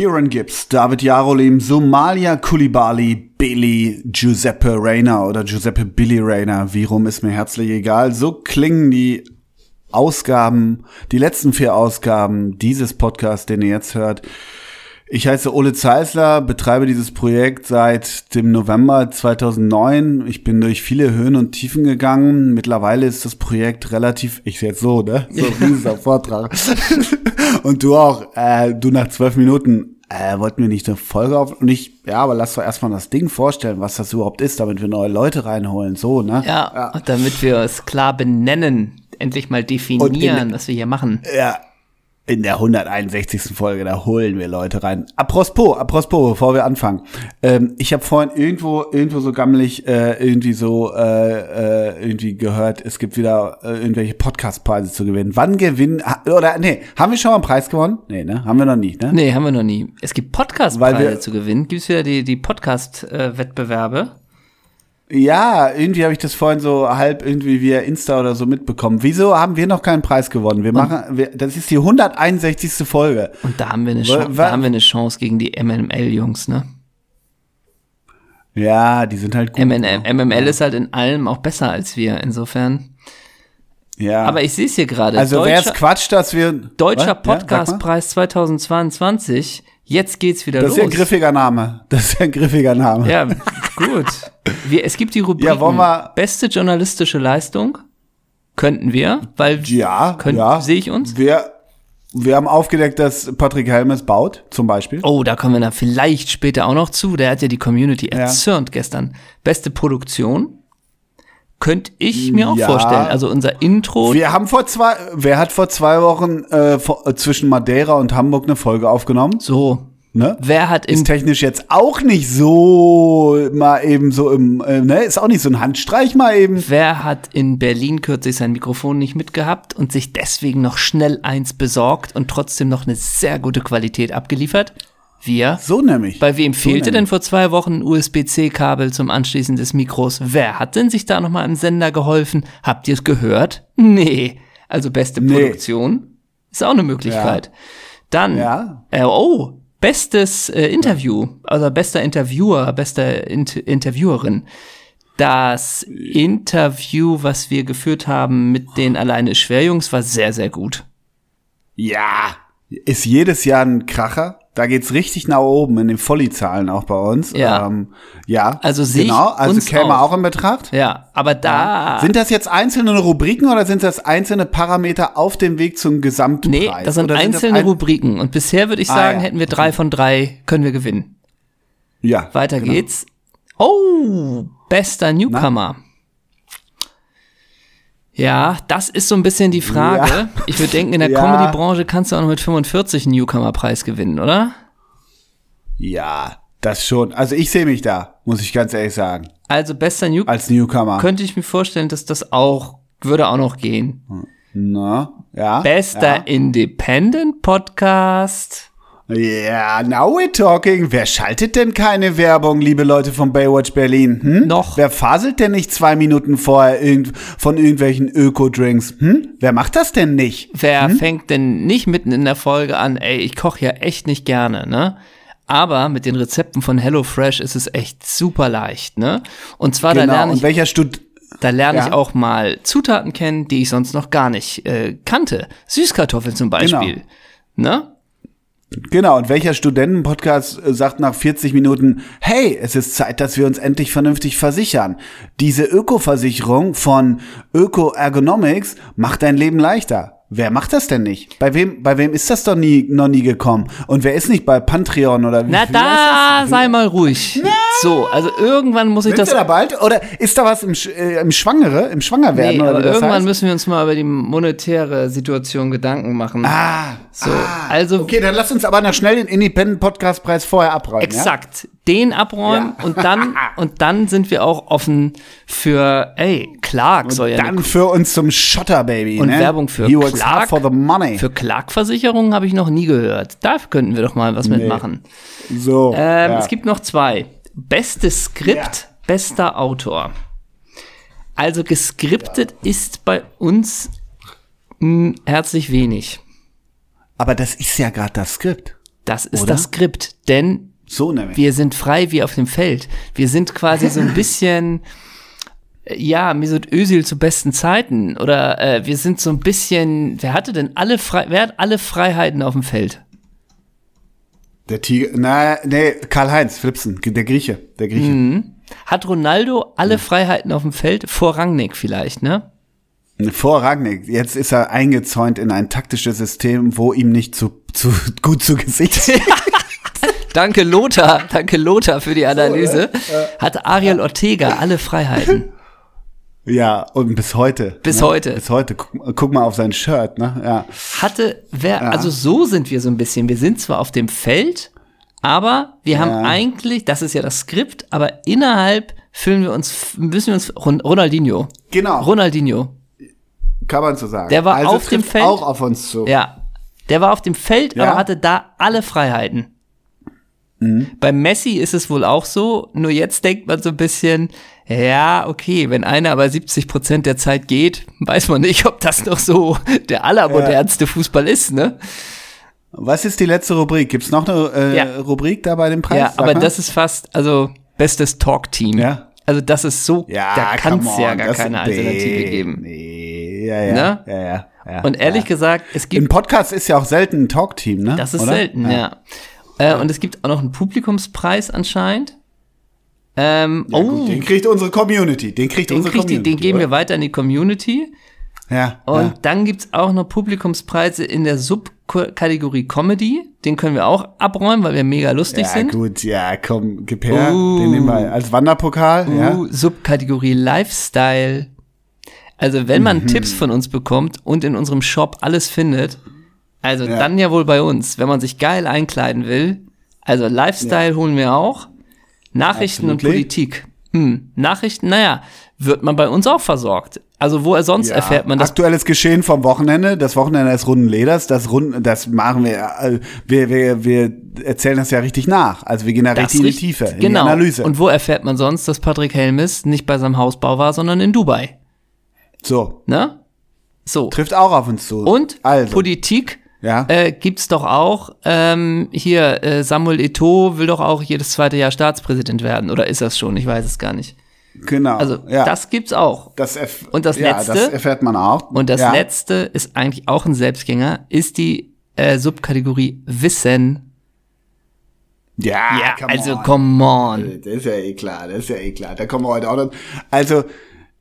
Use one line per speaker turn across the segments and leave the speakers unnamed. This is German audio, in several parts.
Kieran Gibbs, David Jarolim, Somalia Kulibali, Billy, Giuseppe Reyna oder Giuseppe Billy Reyna, wie rum ist mir herzlich egal. So klingen die Ausgaben, die letzten vier Ausgaben dieses Podcasts, den ihr jetzt hört. Ich heiße Ole Zeisler, betreibe dieses Projekt seit dem November 2009. Ich bin durch viele Höhen und Tiefen gegangen. Mittlerweile ist das Projekt relativ, ich sehe jetzt so, ne? So ein dieser Vortrag. und du auch, äh, du nach zwölf Minuten, äh, wollten wir nicht eine Folge auf und ich, ja, aber lass doch erstmal das Ding vorstellen, was das überhaupt ist, damit wir neue Leute reinholen, so, ne?
Ja, ja. und damit wir es klar benennen, endlich mal definieren, in, was wir hier machen.
Ja, in der 161. Folge, da holen wir Leute rein. Apropos, apropos, bevor wir anfangen. Ähm, ich habe vorhin irgendwo, irgendwo so gammelig äh, irgendwie so äh, äh, irgendwie gehört, es gibt wieder äh, irgendwelche Podcastpreise zu gewinnen. Wann gewinnen, oder nee, haben wir schon mal einen Preis gewonnen? Nee, ne? Haben wir noch nie, ne?
Nee, haben wir noch nie. Es gibt Podcastpreise zu gewinnen. Gibt es wieder die, die Podcast-Wettbewerbe?
Ja, irgendwie habe ich das vorhin so halb irgendwie via Insta oder so mitbekommen. Wieso haben wir noch keinen Preis gewonnen? Wir machen, wir, das ist die 161. Folge.
Und da haben wir eine, Chance, da haben wir eine Chance gegen die MML-Jungs, ne?
Ja, die sind halt gut.
MML, ne? MML ist halt in allem auch besser als wir, insofern.
Ja.
Aber ich sehe es hier gerade.
Also wer es quatscht, dass wir.
Deutscher Podcastpreis ja, 2022 Jetzt geht's wieder
das los. Das ist ja ein griffiger Name. Das ist ja ein griffiger Name.
Ja, gut. Wir, es gibt die Rubrik
ja,
beste journalistische Leistung. Könnten wir, weil
ja, ja.
sehe ich uns.
Wir, wir haben aufgedeckt, dass Patrick Helmes baut, zum Beispiel.
Oh, da kommen wir dann vielleicht später auch noch zu. Der hat ja die Community erzürnt ja. gestern. Beste Produktion. Könnte ich mir auch ja. vorstellen. Also unser Intro.
Wir haben vor zwei, wer hat vor zwei Wochen äh, vor, äh, zwischen Madeira und Hamburg eine Folge aufgenommen?
So.
Ne?
Wer hat
ist technisch jetzt auch nicht so mal eben so im, äh, ne? Ist auch nicht so ein Handstreich mal eben.
Wer hat in Berlin kürzlich sein Mikrofon nicht mitgehabt und sich deswegen noch schnell eins besorgt und trotzdem noch eine sehr gute Qualität abgeliefert? Wir.
So nämlich.
Bei wem fehlte so denn vor zwei Wochen ein USB-C-Kabel zum Anschließen des Mikros? Wer hat denn sich da nochmal im Sender geholfen? Habt ihr es gehört? Nee. Also beste nee. Produktion ist auch eine Möglichkeit. Ja. Dann,
ja.
Äh, oh, bestes äh, Interview, also bester Interviewer, bester Inter Interviewerin. Das Interview, was wir geführt haben mit den alleine Schwerjungs, war sehr, sehr gut.
Ja, ist jedes Jahr ein Kracher. Da geht's richtig nach oben in den Folli-Zahlen auch bei uns.
Ja.
Ähm, ja.
Also sehe
genau, also käme auch. auch in Betracht.
Ja, aber da.
Sind das jetzt einzelne Rubriken oder sind das einzelne Parameter auf dem Weg zum Gesamtpreis?
Nee, das sind oder einzelne sind das ein Rubriken. Und bisher würde ich sagen, ah, ja. hätten wir drei von drei, können wir gewinnen.
Ja.
Weiter genau. geht's. Oh, bester Newcomer. Na? Ja, das ist so ein bisschen die Frage. Ja. Ich würde denken, in der ja. Comedy-Branche kannst du auch noch mit 45 einen Newcomer-Preis gewinnen, oder?
Ja, das schon. Also ich sehe mich da, muss ich ganz ehrlich sagen.
Also bester New
als Newcomer.
Könnte ich mir vorstellen, dass das auch würde auch noch gehen.
Na, ja.
Bester
ja.
Independent Podcast.
Ja, yeah, now we're talking. Wer schaltet denn keine Werbung, liebe Leute von Baywatch Berlin? Hm?
Noch.
Wer faselt denn nicht zwei Minuten vorher irgend von irgendwelchen Öko-Drinks? Hm? Wer macht das denn nicht?
Wer
hm?
fängt denn nicht mitten in der Folge an, ey, ich koche ja echt nicht gerne, ne? Aber mit den Rezepten von HelloFresh ist es echt super leicht, ne? Und zwar
genau.
da lerne ich.
Und welcher Stud
da lerne ja. ich auch mal Zutaten kennen, die ich sonst noch gar nicht äh, kannte. Süßkartoffeln zum Beispiel. Genau. Ne?
Genau, und welcher Studentenpodcast äh, sagt nach 40 Minuten, hey, es ist Zeit, dass wir uns endlich vernünftig versichern. Diese Öko-Versicherung von Öko Ergonomics macht dein Leben leichter. Wer macht das denn nicht? Bei wem, bei wem ist das doch nie, noch nie gekommen? Und wer ist nicht bei Patreon oder wie?
Na, da sei mal ruhig. Na? So, also irgendwann muss ich
Sind
das.
Da bald? Oder ist da was im, äh, im Schwangere, im Schwangerwerden?
Nee,
oder
aber irgendwann heißt? müssen wir uns mal über die monetäre Situation Gedanken machen.
Ah,
so.
Ah,
also.
Okay, dann lass uns aber noch schnell den Independent Podcast Preis vorher abräumen.
Exakt. Ja? Den abräumen ja. und dann, und dann sind wir auch offen für, ey, Clark und soll ja.
Dann für uns zum Schotter, Baby.
Und
ne?
Werbung für
He Clark. For the money.
Für Clark-Versicherungen habe ich noch nie gehört. Da könnten wir doch mal was nee. mitmachen.
So.
Ähm, ja. Es gibt noch zwei. Bestes Skript, bester Autor. Also geskriptet ist bei uns mh, hm, herzlich wenig.
Aber das ist ja gerade das Skript.
Das ist
Oder?
das Skript, denn
So nämlich.
wir sind frei wie auf dem Feld. Wir sind quasi so ein bisschen, äh, ja, Mesut Özil zu besten Zeiten. Oder äh, wir sind so ein bisschen, wer hatte denn alle frei, wer hat alle Freiheiten auf dem Feld?
Der Tiger, na, nee, Karl-Heinz Flipsen, der Grieche, der Grieche.
Mhm. Hat Ronaldo alle Freiheiten auf dem Feld? Vor Rangnick vielleicht, ne?
Vor Ragnick. Jetzt ist er eingezäunt in ein taktisches System, wo ihm nicht zu, zu gut zu Gesicht ist.
Danke Lothar, danke Lothar für die Analyse. Hat Ariel Ortega alle Freiheiten?
ja, und bis heute.
Bis
ne?
heute.
Bis heute. Guck, guck mal auf sein Shirt, ne? Ja.
Hatte wer, also so sind wir so ein bisschen. Wir sind zwar auf dem Feld, aber wir haben
Ja.
eigentlich, das ist ja das Skript, aber innerhalb fühlen wir uns, müssen wir uns, Ron- Ronaldinho.
Genau.
Ronaldinho.
Kann man so sagen.
Der war
also
auf dem Feld.
auch auf uns zu.
Ja. Der war auf dem Feld,
Ja.
aber hatte da alle Freiheiten. Bei Messi ist es wohl auch so, nur jetzt denkt man so ein bisschen, ja, okay, wenn einer aber 70 Prozent der Zeit geht, weiß man nicht, ob das noch so der allermodernste Fußball ist, ne?
Was ist die letzte Rubrik? Gibt's noch eine äh,
Ja.
Rubrik da bei dem Preis?
Ja, aber das ist fast, also bestes Talk-Team.
Ja.
Also das ist so,
ja,
da kann es
come
ja
on,
gar keine Alternative
nee,
geben.
Nee, ja, ja,
Ne?
ja, ja, ja.
Und ehrlich
ja.
gesagt, es gibt
Im Podcast ist ja auch selten ein Talk-Team, ne?
Das ist
Oder?
selten, ja. Äh, und es gibt auch noch einen Publikumspreis anscheinend. Ähm,
Ja,
oh,
gut, den kriegt unsere Community. Den kriegt
den,
unsere
kriegt die,
Community.
den geben wir
oder?
weiter in die Community.
Ja.
Und
ja.
dann gibt's auch noch Publikumspreise in der Subkategorie Comedy. Den können wir auch abräumen, weil wir mega lustig
ja,
sind.
gut, ja, komm, gib her.
Uh.
Den nehmen wir als Wanderpokal. ja.
Uh, Subkategorie Lifestyle. Also wenn
Mhm.
man Tipps von uns bekommt und in unserem Shop alles findet, also
Ja.
dann ja wohl bei uns, wenn man sich geil einkleiden will. Also Lifestyle holen wir auch. Nachrichten und
Absolutely.
Politik. Hm, Nachrichten, naja, wird man bei uns auch versorgt. Also wo er sonst
Ja.
erfährt man das?
Aktuelles Geschehen vom Wochenende. Das Wochenende des runden Leders. Das Runden, das machen wir, äh, wir, wir, wir erzählen das ja richtig nach. Also wir gehen da richtig in die Tiefe, in
genau.
die Analyse.
Und wo erfährt man sonst, dass Patrick Helmes nicht bei seinem Hausbau war, sondern in Dubai?
So,
Ne? So.
trifft auch auf uns zu.
Und
also,
Politik
ja.
äh, gibt's doch auch. Ähm, hier, äh, Samuel Eto'o will doch auch jedes zweite Jahr Staatspräsident werden. Oder ist das schon? Ich weiß es gar nicht.
genau.
Also,
ja.
das gibt's auch.
das
und das
ja,
Letzte?
das erfährt man auch.
Und das
ja.
letzte ist eigentlich auch ein Selbstgänger, ist die äh, Subkategorie Wissen.
Ja,
Ja,
come
also
on.
come on.
Das ist ja eh klar, das ist ja eh klar. Da kommen wir heute auch noch. Also,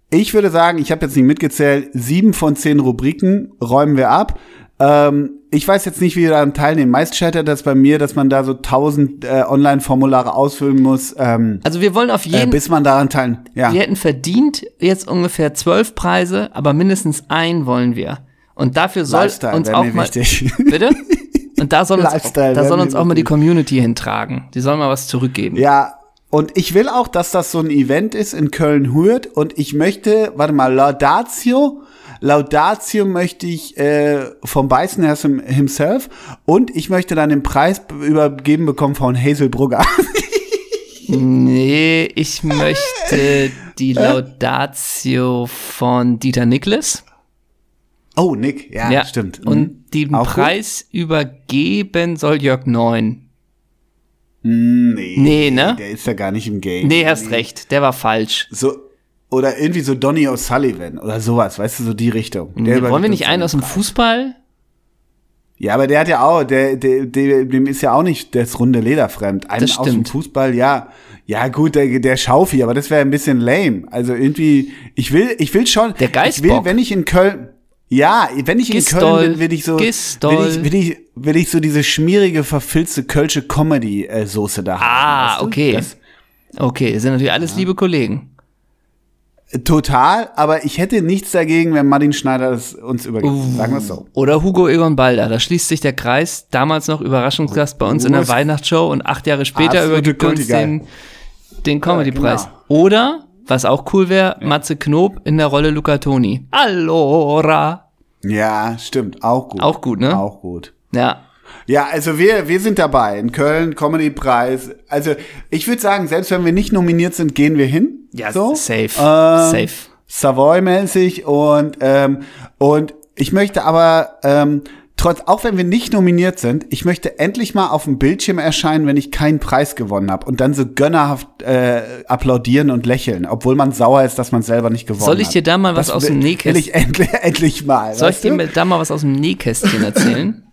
ich würde sagen, ich habe jetzt nicht mitgezählt, sieben von zehn Rubriken räumen wir ab. Ähm, ich weiß jetzt nicht, wie wir daran teilnehmen. Meist scheitert das bei mir, dass man da so tausend äh, Online-Formulare ausfüllen muss, ähm,
Also wir wollen auf
äh,
jeden
bis man daran teilen. Ja,
Wir hätten verdient jetzt ungefähr zwölf Preise, aber mindestens einen wollen wir. Und dafür soll
Lifestyle
uns auch mal,
wichtig.
bitte? Und da soll uns,
Lifestyle
da soll uns auch mal die. Community hintragen. Die sollen mal was zurückgeben.
Ja, und ich will auch, dass das so ein Event ist in Köln-Hürth und ich möchte, warte mal, Laudatio, Laudatio möchte ich äh, vom Beißenherr himself und ich möchte dann den Preis übergeben bekommen von Hazel Brugger.
Nee, ich möchte die Laudatio von Dieter Niklas.
Oh, Nick, ja, stimmt. Mhm.
Und den
Auch gut?
Preis übergeben soll Jörg Neun.
Mm, Nee,
Nee, ne?
Der ist ja gar nicht im Game.
Nee, hast recht, der war falsch.
So, oder irgendwie so Donny O'Sullivan oder sowas, weißt du, so die Richtung. Der
Nee, wollen wir nicht einen aus dem. Fußball?
Ja, aber der hat ja auch, der, der, der, dem ist ja auch nicht das runde Leder fremd. Einen
Das
aus dem. Fußball, ja. Ja, gut, der, der Schaufi, aber das wäre ein bisschen lame. Also irgendwie, ich will, ich will schon,
Der
ich
Geißbock.
will, wenn ich in Köln, ja, wenn ich in
Gistol,
Köln bin, will ich so,
Gistol.
will ich, will ich, will ich so diese schmierige, verfilzte Kölsche Comedy-Soße da haben.
Ah,
weißt du?
okay.
Das,
Okay, das sind natürlich alles liebe Kollegen.
total, aber ich hätte nichts dagegen, wenn Martin Schneider das uns übergibt. Sagen wir es so.
Oder Hugo Egon Balder, da schließt sich der Kreis. Damals noch Überraschungsgast bei uns in der Weihnachtsshow und acht Jahre später übergibt er uns den, den Comedy-Preis.
genau.
Oder, was auch cool wäre, Matze Knob in der Rolle Luca Toni. Allora.
Ja, stimmt, auch gut.
Auch gut, ne?
Auch gut.
Ja.
Ja, also wir, wir sind dabei. In Köln, Comedy-Preis. Also ich würde sagen, selbst wenn wir nicht nominiert sind, gehen wir hin.
Ja,
so.
safe.
Ähm,
safe.
Savoy-mäßig und, ähm, und ich möchte aber ähm, trotz, auch wenn wir nicht nominiert sind, ich möchte endlich mal auf dem Bildschirm erscheinen, wenn ich keinen Preis gewonnen habe und dann so gönnerhaft äh, applaudieren und lächeln, obwohl man sauer ist, dass man selber nicht gewonnen hat.
Soll ich dir da mal was
das
aus dem Nähkästchen?
Will ich endlich, endlich mal.
Soll ich dir da mal was aus dem Nähkästchen erzählen?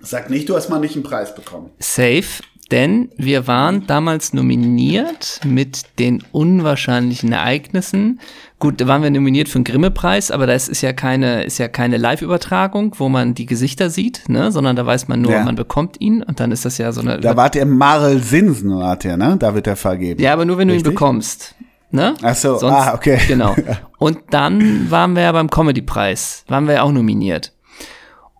Sag nicht, du hast mal nicht einen Preis bekommen.
Safe. Denn wir waren damals nominiert mit den unwahrscheinlichen Ereignissen. Gut, da waren wir nominiert für den Grimme-Preis, aber das ist ja keine, ist ja keine Live-Übertragung, wo man die Gesichter sieht, ne, sondern da weiß man nur, ja. man bekommt ihn und dann ist das ja so eine.
Da wart ihr Marel Sinsen, wart ihr, ne? Da wird er vergeben.
Ja, aber nur wenn Richtig? du ihn bekommst. Ne?
Ach so, Sonst, ah, okay.
Genau. Und dann waren wir ja beim Comedy-Preis, waren wir ja auch nominiert.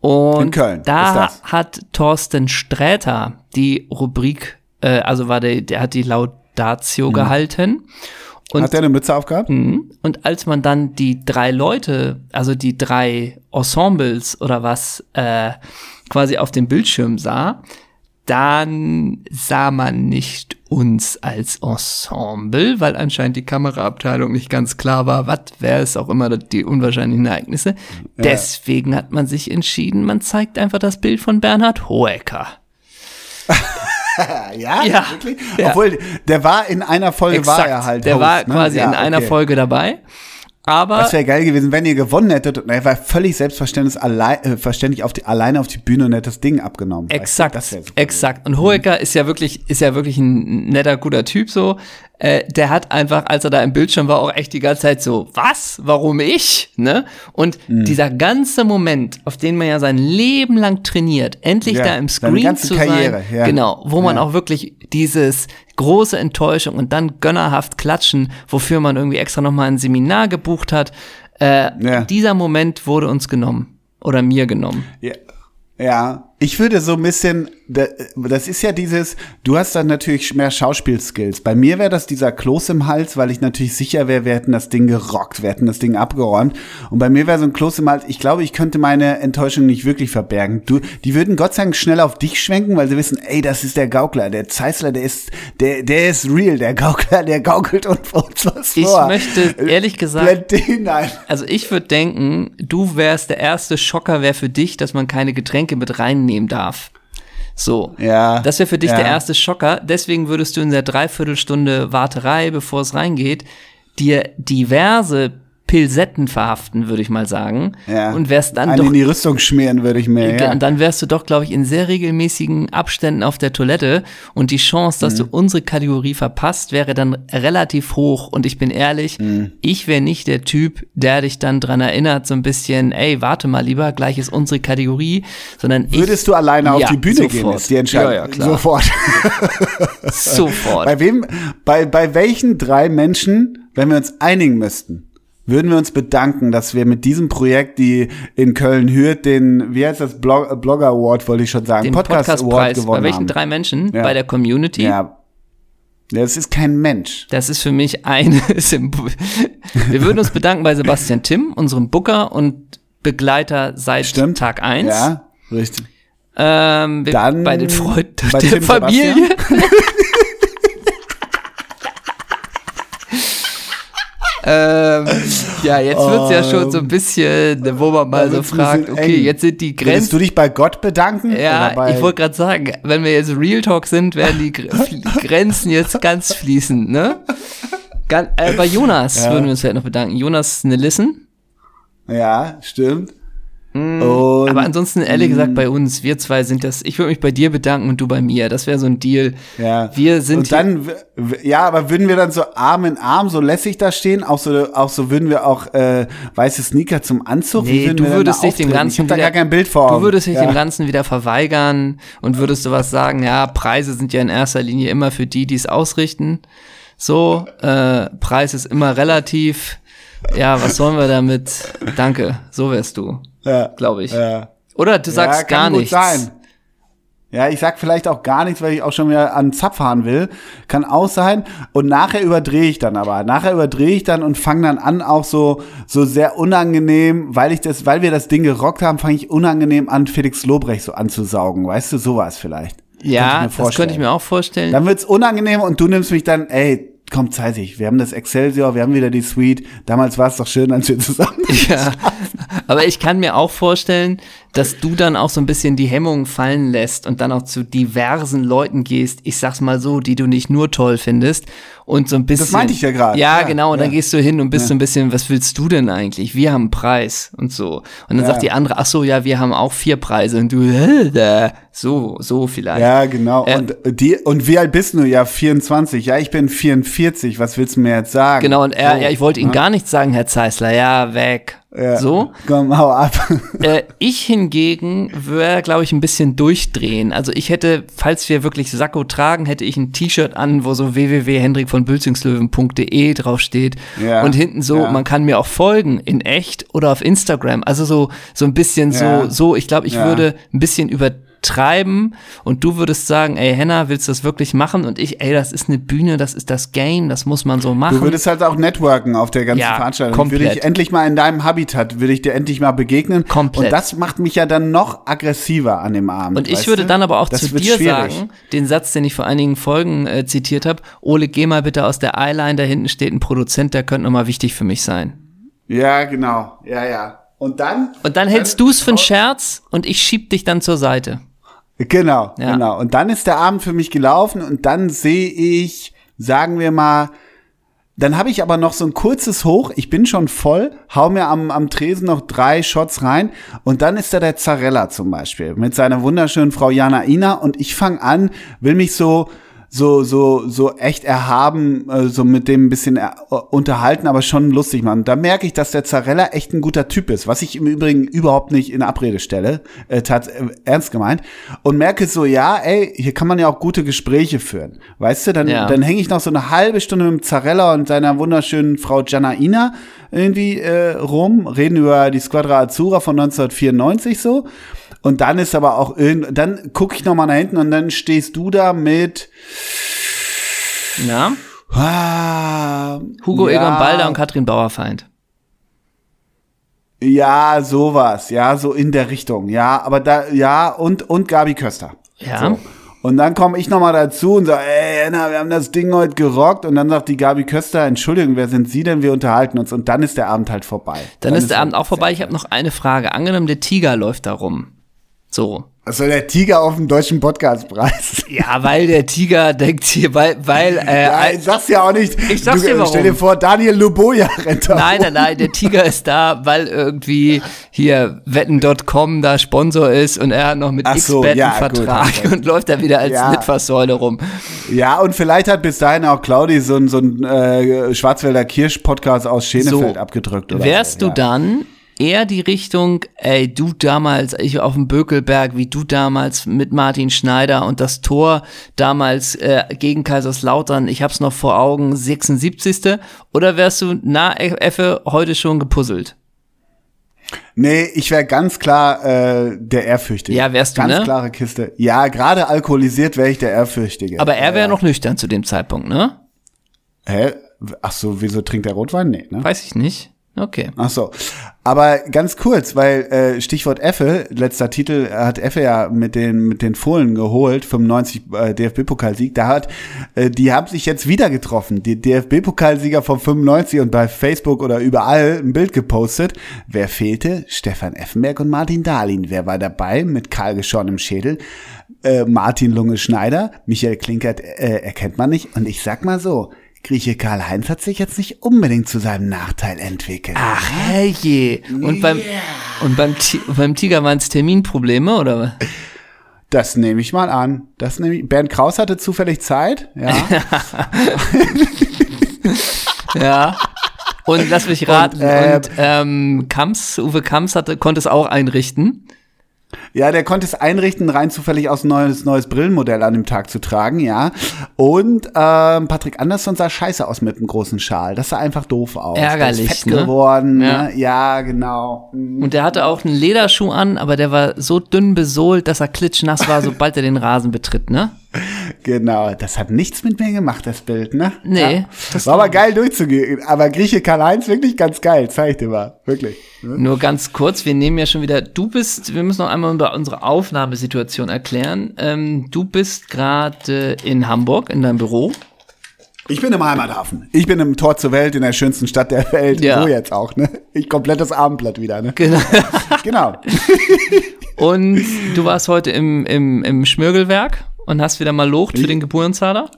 Und
In Köln.
da hat Thorsten Sträter die Rubrik, äh, also war der, der hat die Laudatio mhm. gehalten.
Und, hat er eine Mütze aufgehabt?
Mh, und als man dann die drei Leute, also die drei Ensembles oder was, äh, quasi auf dem Bildschirm sah, dann sah man nicht uns als Ensemble, weil anscheinend die Kameraabteilung nicht ganz klar war, was wäre es auch immer die unwahrscheinlichen Ereignisse. Ja. Deswegen hat man sich entschieden, man zeigt einfach das Bild von Bernhard Hoeker.
ja, ja, wirklich? Ja. Obwohl, der war in einer Folge Exakt. war er halt.
Der Host, war ne? quasi ja, in einer Folge dabei. Aber
das wäre geil gewesen, wenn ihr gewonnen hättet und er war völlig selbstverständlich allein, äh, auf die, alleine auf die Bühne und hätte das Ding abgenommen.
Exakt, exakt. Und Hoeker ist ja wirklich, ist ja wirklich ein netter, guter Typ so äh, der hat einfach, als er da im Bildschirm war, auch echt die ganze Zeit so, was? Warum ich? Ne? Und mhm. dieser ganze Moment, auf den man ja sein Leben lang trainiert, endlich ja, da im Screen zu Karriere, sein, ja. genau, wo man ja. auch wirklich dieses große Enttäuschung und dann gönnerhaft klatschen, wofür man irgendwie extra nochmal ein Seminar gebucht hat, äh, dieser Moment wurde uns genommen oder mir genommen.
Ja. Ja, ich würde so ein bisschen, das ist ja dieses, du hast dann natürlich mehr Schauspielskills. Bei mir wäre das dieser Kloß im Hals, weil ich natürlich sicher wäre, wir hätten das Ding gerockt, wir hätten das Ding abgeräumt. Und bei mir wäre so ein Kloß im Hals, ich glaube, ich könnte meine Enttäuschung nicht wirklich verbergen. Du, die würden Gott sei Dank schnell auf dich schwenken, weil sie wissen, ey, das ist der Gaukler, der Zeissler, der ist, der, der ist real, der Gaukler, der gaukelt und uns was
vor. Ich möchte, ehrlich gesagt, also ich würde denken, du wärst der erste Schocker wäre für dich, dass man keine Getränke mit rein nehmen darf. So.
Ja.
Das wäre für dich ja. der erste Schocker. Deswegen würdest du in der Dreiviertelstunde Warterei, bevor es reingeht, dir diverse Pilsetten verhaften, würde ich mal sagen.
Ja.
Und wärst dann
Einen doch in die Rüstung schmieren, würde ich mir. Ja.
Und dann wärst du doch, glaube ich, in sehr regelmäßigen Abständen auf der Toilette und die Chance, dass mhm. du unsere Kategorie verpasst, wäre dann relativ hoch. Und ich bin ehrlich, mhm. ich wäre nicht der Typ, der dich dann dran erinnert, so ein bisschen, ey, warte mal lieber, gleich ist unsere Kategorie, sondern
würdest
ich,
du alleine auf die Bühne sofort. gehen? Ist die Entscheidung. Ja,
ja, klar.
Sofort.
sofort.
Bei wem? Bei bei welchen drei Menschen, wenn wir uns einigen müssten? Würden wir uns bedanken, dass wir mit diesem Projekt, die in Köln hört, den, wie heißt das, Blog, Blogger Award, wollte ich schon sagen,
den Podcast, Podcast Award gewonnen Bei welchen haben. drei Menschen? Ja. Bei der Community?
Ja. Das ist kein Mensch.
Das ist für mich ein Symbol. Wir würden uns bedanken bei Sebastian Timm, unserem Booker und Begleiter seit Stimmt. Tag eins.
Ja, richtig.
Ähm,
Dann
bei den Freunden der Tim Familie. ähm, ja, jetzt wird's ja schon so ein bisschen, wo man mal so fragt, okay, jetzt sind die Grenzen. Willst
du dich bei Gott bedanken?
Ja, ich wollte gerade sagen, wenn wir jetzt Real Talk sind, werden die Grenzen jetzt ganz fließend, ne? Gan äh, bei Jonas ja. würden wir uns vielleicht noch bedanken. Jonas Nelissen.
Ja, stimmt.
Mm, aber ansonsten, ehrlich gesagt, bei uns, wir zwei sind das, ich würde mich bei dir bedanken und du bei mir. Das wäre so ein Deal.
Ja.
Wir sind.
Und dann, ja, aber würden wir dann so Arm in Arm so lässig da stehen? Auch so, auch so würden wir auch äh, weiße Sneaker zum Anzug?
Nee, du würdest dich dem Ganzen. Ich
hab da gar kein Bild vor.
Du würdest dich ja. dem Ganzen wieder verweigern und würdest du was sagen, ja, Preise sind ja in erster Linie immer für die, die es ausrichten. So, äh, Preis ist immer relativ. Ja, was sollen wir damit? Danke, so wärst du ja, glaube ich. Ja. Oder du sagst ja, gar nichts. Sein.
Ja, ich sag vielleicht auch gar nichts, weil ich auch schon wieder an Zapf fahren will. Kann auch sein. Und nachher überdrehe ich dann aber. Nachher überdrehe ich dann und fange dann an, auch so, so sehr unangenehm, weil ich das, weil wir das Ding gerockt haben, fange ich unangenehm an, Felix Lobrecht so anzusaugen. Weißt du, sowas vielleicht.
Ja, das könnte ich mir auch vorstellen.
Dann wird's unangenehm und du nimmst mich dann, ey, komm, zeitig. Wir haben das Excelsior, wir haben wieder die Suite. Damals war es doch schön, als wir zusammen
Ja, Aber ich kann mir auch vorstellen, dass du dann auch so ein bisschen die Hemmungen fallen lässt und dann auch zu diversen Leuten gehst, ich sag's mal so, die du nicht nur toll findest und so ein bisschen.
Das meinte ich ja gerade.
Ja, ja, genau, und ja. dann gehst du hin und bist ja. so ein bisschen, was willst du denn eigentlich? Wir haben einen Preis und so. Und dann sagt die andere, ach so, ja, wir haben auch vier Preise und du, äh, so, so vielleicht.
Ja, genau. Äh, und die, und wie alt bist du? Ja, 24. Ja, ich bin 44. Was willst du mir jetzt sagen?
Genau, und er, so, ja, ich wollte Ihnen gar nichts sagen, Herr Zeisler. Ja, weg. Ja. So.
Komm, hau ab.
Äh, ich hingegen würde, glaube ich, ein bisschen durchdrehen. Also ich hätte, falls wir wirklich Sakko tragen, hätte ich ein T-Shirt an, wo so www.hendrik von bülzingslöwen.de draufsteht. Ja. Und hinten so, ja. man kann mir auch folgen, in echt oder auf Instagram. Also so, so ein bisschen so, so, ich glaube, ich würde ein bisschen über treiben und du würdest sagen, ey Henna, willst du das wirklich machen? Und ich, ey, das ist eine Bühne, das ist das Game, das muss man so machen.
Du würdest halt auch networken auf der ganzen ja, Veranstaltung. Komplett. Würde ich endlich mal in deinem Habitat, würde ich dir endlich mal begegnen.
Komplett.
Und das macht mich ja dann noch aggressiver an dem Abend.
Und ich würde du? dann aber auch das zu dir schwierig. sagen, den Satz, den ich vor einigen Folgen äh, zitiert habe, Ole, geh mal bitte aus der Eyeline, da hinten steht ein Produzent, der könnte nochmal wichtig für mich sein.
Ja, genau. Ja, ja. Und dann?
Und dann hältst du es für einen Scherz und ich schieb dich dann zur Seite.
Genau, ja. genau. Und dann ist der Abend für mich gelaufen und dann sehe ich, sagen wir mal, dann habe ich aber noch so ein kurzes Hoch. Ich bin schon voll, hau mir am, am Tresen noch drei Shots rein und dann ist da der Zarella zum Beispiel mit seiner wunderschönen Frau Jana Ina und ich fange an, will mich so so, so, so echt erhaben, äh, so mit dem ein bisschen äh, unterhalten, aber schon lustig machen. Da merke ich, dass der Zarella echt ein guter Typ ist, was ich im Übrigen überhaupt nicht in Abrede stelle, äh, tat, äh, ernst gemeint. Und merke so, ja, ey, hier kann man ja auch gute Gespräche führen. Weißt du, dann, ja. dann hänge ich noch so eine halbe Stunde mit dem Zarella und seiner wunderschönen Frau Janaina irgendwie äh, rum, reden über die Squadra Azzurra von 1994 so. Und dann ist aber auch irgend, dann gucke ich noch mal nach hinten und dann stehst du da mit.
Ja. Ah, Hugo ja. Egon Balder und Katrin Bauerfeind.
Ja, sowas, ja, so in der Richtung, ja, aber da, ja, und, und Gabi Köster.
Ja.
So. Und dann komme ich nochmal dazu und sage, ey, Anna, wir haben das Ding heute gerockt. Und dann sagt die Gabi Köster, Entschuldigung, wer sind Sie denn? Wir unterhalten uns. Und dann ist der Abend halt vorbei.
Dann, dann ist der Abend auch vorbei. Ich habe noch eine Frage. Angenommen, der Tiger läuft da rum. So.
Also der Tiger auf dem deutschen Podcastpreis.
Ja, weil der Tiger denkt hier, weil, weil, äh,
ja, ich sag's ja auch nicht.
Ich sag's
du,
dir warum.
Stell dir vor, Daniel Luboja
rennt Nein, nein, nein, der Tiger ist da, weil irgendwie hier wetten.com da Sponsor ist und er hat noch mit
so,
X-Bet
ja,
Vertrag gut, und läuft da wieder als ja. Litfaßsäule rum.
Ja, und vielleicht hat bis dahin auch Claudi so ein, so ein äh, Schwarzwälder Kirsch-Podcast aus Schenefeld so, abgedrückt. Oder
wärst
so,
du dann eher die Richtung, ey, du damals, ich auf dem Bökelberg, wie du damals mit Martin Schneider und das Tor damals äh, gegen Kaiserslautern, ich hab's noch vor Augen, 76. Oder wärst du na Effe heute schon gepuzzelt?
Nee, ich wäre ganz klar äh, der Ehrfürchtige.
Ja, wärst du,
Ganz
ne?
klare Kiste. Ja, gerade alkoholisiert wäre ich der Ehrfürchtige.
Aber er wäre
ja.
noch nüchtern zu dem Zeitpunkt, ne?
Hä? Ach so, wieso trinkt er Rotwein? Nee, ne?
Weiß ich nicht. Okay.
Ach so. Aber ganz kurz, weil äh, Stichwort Effe, letzter Titel hat Effe ja mit den mit den Fohlen geholt, 95 äh, DFB-Pokalsieg. Da hat äh, die haben sich jetzt wieder getroffen, die DFB-Pokalsieger von 95 und bei Facebook oder überall ein Bild gepostet. Wer fehlte? Stefan Effenberg und Martin Dahlin. Wer war dabei mit Karl im Schädel? Äh, Martin Lunge Schneider, Michael Klinkert äh, erkennt man nicht. Und ich sag mal so, Grieche Karl-Heinz hat sich jetzt nicht unbedingt zu seinem Nachteil entwickelt.
Ach, herrje. Und beim, und beim, beim Tiger waren es Terminprobleme, oder?
Das nehme ich mal an. Das nehme ich. Bernd Kraus hatte zufällig Zeit, ja.
ja. Und lass mich raten, und, äh, und ähm, Kamps, Uwe Kamps hatte, konnte es auch einrichten.
Ja, der konnte es einrichten, rein zufällig aus ein neues, neues Brillenmodell an dem Tag zu tragen, ja. Und ähm, Patrick Anderson sah scheiße aus mit einem großen Schal. Das sah einfach doof aus.
Ärgerlich,
fett
ne?
geworden. Ja. Ne? ja, genau.
Mhm. Und der hatte auch einen Lederschuh an, aber der war so dünn besohlt, dass er klitschnass war, sobald er den Rasen betritt, ne?
Genau, das hat nichts mit mir gemacht, das Bild, ne?
Nee.
Ja. Das war aber geil durchzugehen. Aber Grieche Karl-Heinz wirklich ganz geil, zeig ich dir mal. Wirklich.
Ne? Nur ganz kurz, wir nehmen ja schon wieder, du bist, wir müssen noch einmal über unsere Aufnahmesituation erklären. Ähm, du bist gerade in Hamburg in deinem Büro.
Ich bin im Heimathafen. Ich bin im Tor zur Welt in der schönsten Stadt der Welt.
Ja.
So jetzt auch, ne? Ich komplettes Abendblatt wieder, ne?
Genau.
Genau.
Und du warst heute im, im, im Schmirgelwerk und hast wieder mal Locht für den Geburtenzahler?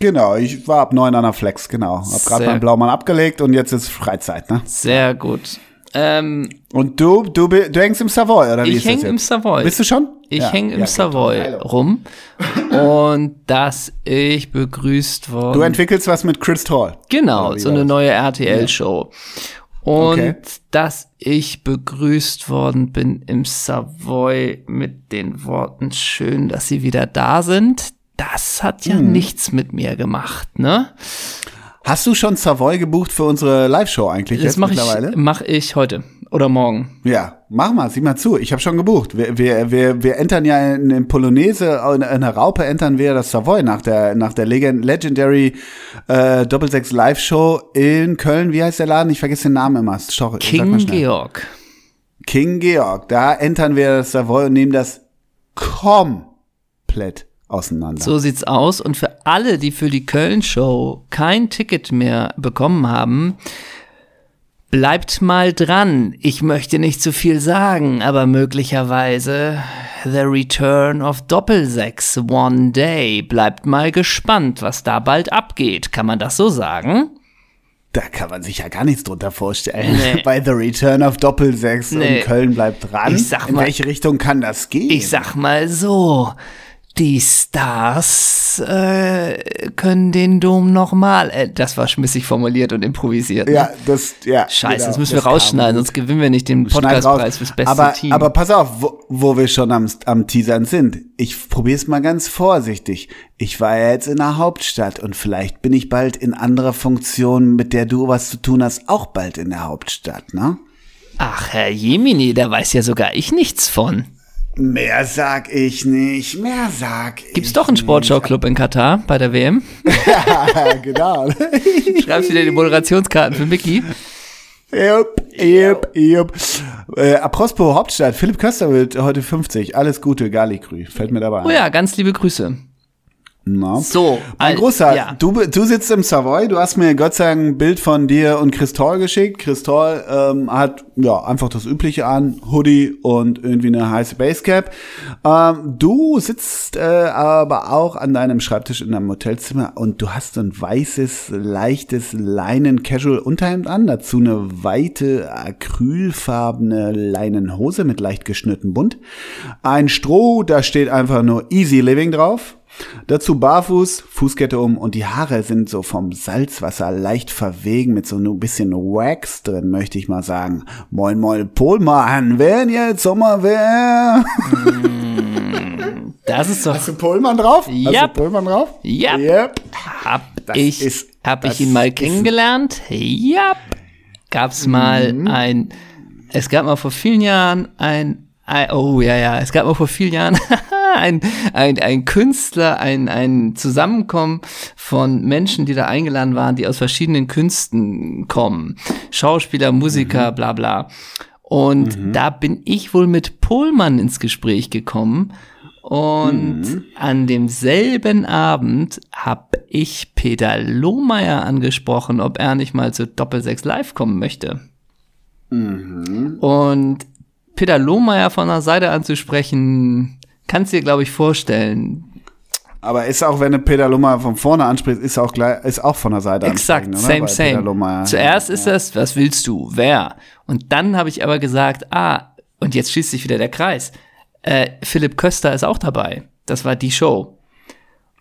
Genau, ich war ab neun an der Flex, genau. Hab gerade meinen Blaumann abgelegt und jetzt ist Freizeit, ne?
Sehr gut. Ähm,
Und du, du, du hängst im Savoy, oder wie
ich
ist das
hänge im
jetzt?
Savoy.
Bist du schon?
Ich
Ja.
hänge im
Ja,
Savoy rum und dass ich begrüßt worden
Du entwickelst was mit Chris Hall.
Genau, so eine neue RTL-Show. Und
Okay.
dass ich begrüßt worden bin im Savoy mit den Worten schön, dass sie wieder da sind, das hat ja
Mhm.
nichts mit mir gemacht, ne?
Hast du schon Savoy gebucht für unsere Live-Show eigentlich
Das
jetzt
mache
mittlerweile?
ich, mach ich heute oder morgen.
Ja, mach mal, sieh mal zu. Ich habe schon gebucht. Wir, wir, wir, wir entern ja in, in Polonaise, in, in der Raupe entern wir das Savoy nach der, nach der Legend, Legendary äh, Doppelsechs Live-Show in Köln. Wie heißt der Laden? Ich vergesse den Namen immer. Mal
King. Georg.
King Georg. Da entern wir das Savoy und nehmen das komplett auseinander.
So sieht's aus. Und für alle, die für die Köln-Show kein Ticket mehr bekommen haben, bleibt mal dran. Ich möchte nicht zu viel sagen, aber möglicherweise The Return of Doppelsechs One Day. Bleibt mal gespannt, was da bald abgeht. Kann man das so sagen?
Da kann man sich ja gar nichts drunter vorstellen.
Nee.
Bei The Return of Doppelsechs
Nee.
und Köln bleibt dran.
Ich sag
In
mal-
welche Richtung kann das gehen?
Ich sag mal so. Die Stars äh, können den Dom nochmal. Äh, das war schmissig formuliert und improvisiert. ne?
ja, das, ja.
Scheiße,
genau,
das müssen wir
kam
rausschneiden, sonst gewinnen wir nicht den Podcastpreis fürs beste
aber,
Team.
Aber pass auf, wo, wo wir schon am, am Teasern sind. Ich probiere es mal ganz vorsichtig. Ich war ja jetzt in der Hauptstadt und vielleicht bin ich bald in anderer Funktion, mit der du was zu tun hast, auch bald in der Hauptstadt, ne?
Ach, Herr Jemini, da weiß ja sogar ich nichts von.
Mehr sag ich nicht, mehr sag ich.
Gibt's doch einen Sportschau-Club in Katar bei der WM?
Ja, genau.
Schreibst wieder die Moderationskarten für Mickey?
Jupp, jupp, jupp. Äh, apropos Hauptstadt, Philipp Köster wird heute 50. Alles Gute, Galikrü. Fällt mir dabei.
Oh ja, ganz liebe Grüße.
Na.
So,
Mein Großer,
ja.
du, du sitzt im Savoy, du hast mir Gott sei Dank ein Bild von dir und Christol geschickt. Christol ähm, hat ja einfach das Übliche an, Hoodie und irgendwie eine heiße Basecap. Ähm, du sitzt äh, aber auch an deinem Schreibtisch in deinem Hotelzimmer und du hast so ein weißes, leichtes Leinen-Casual-Unterhemd an, dazu eine weite, acrylfarbene Leinenhose mit leicht geschnürtem Bund. Ein Stroh, da steht einfach nur Easy Living drauf. Dazu barfuß, Fußkette um und die Haare sind so vom Salzwasser leicht verwegen mit so ein bisschen Wax drin, möchte ich mal sagen. Moin moin Polmann, wenn jetzt Sommer wäre.
Das ist doch,
Hast du Polmann drauf? Hast
Yep.
du Polmann drauf?
Yep.
Yep.
hab
Das
ich,
ist-
hab ich ihn mal kennengelernt? Ja. Gab's mal
Mhm.
ein, es gab mal vor vielen Jahren ein oh ja, ja, es gab mal vor vielen Jahren ein, ein, ein Künstler, ein, ein Zusammenkommen von Menschen, die da eingeladen waren, die aus verschiedenen Künsten kommen. Schauspieler, Musiker,
Mhm.
bla bla. Und da bin ich wohl mit Pohlmann ins Gespräch gekommen. Und
Mhm.
an demselben Abend habe ich Peter Lohmeier angesprochen, ob er nicht mal zu Doppelsechs Live kommen möchte.
Mhm.
Und Peter Lohmeier von der Seite anzusprechen, kannst dir, glaube ich, vorstellen.
Aber ist auch, wenn du Peter Lummer von vorne ansprichst, ist auch gleich, ist auch von der Seite
Exakt,
oder?
same, same. Zuerst
ja,
ist das, was willst du, wer? Und dann habe ich aber gesagt, ah, und jetzt schließt sich wieder der Kreis. Äh, Philipp Köster ist auch dabei. Das war die Show.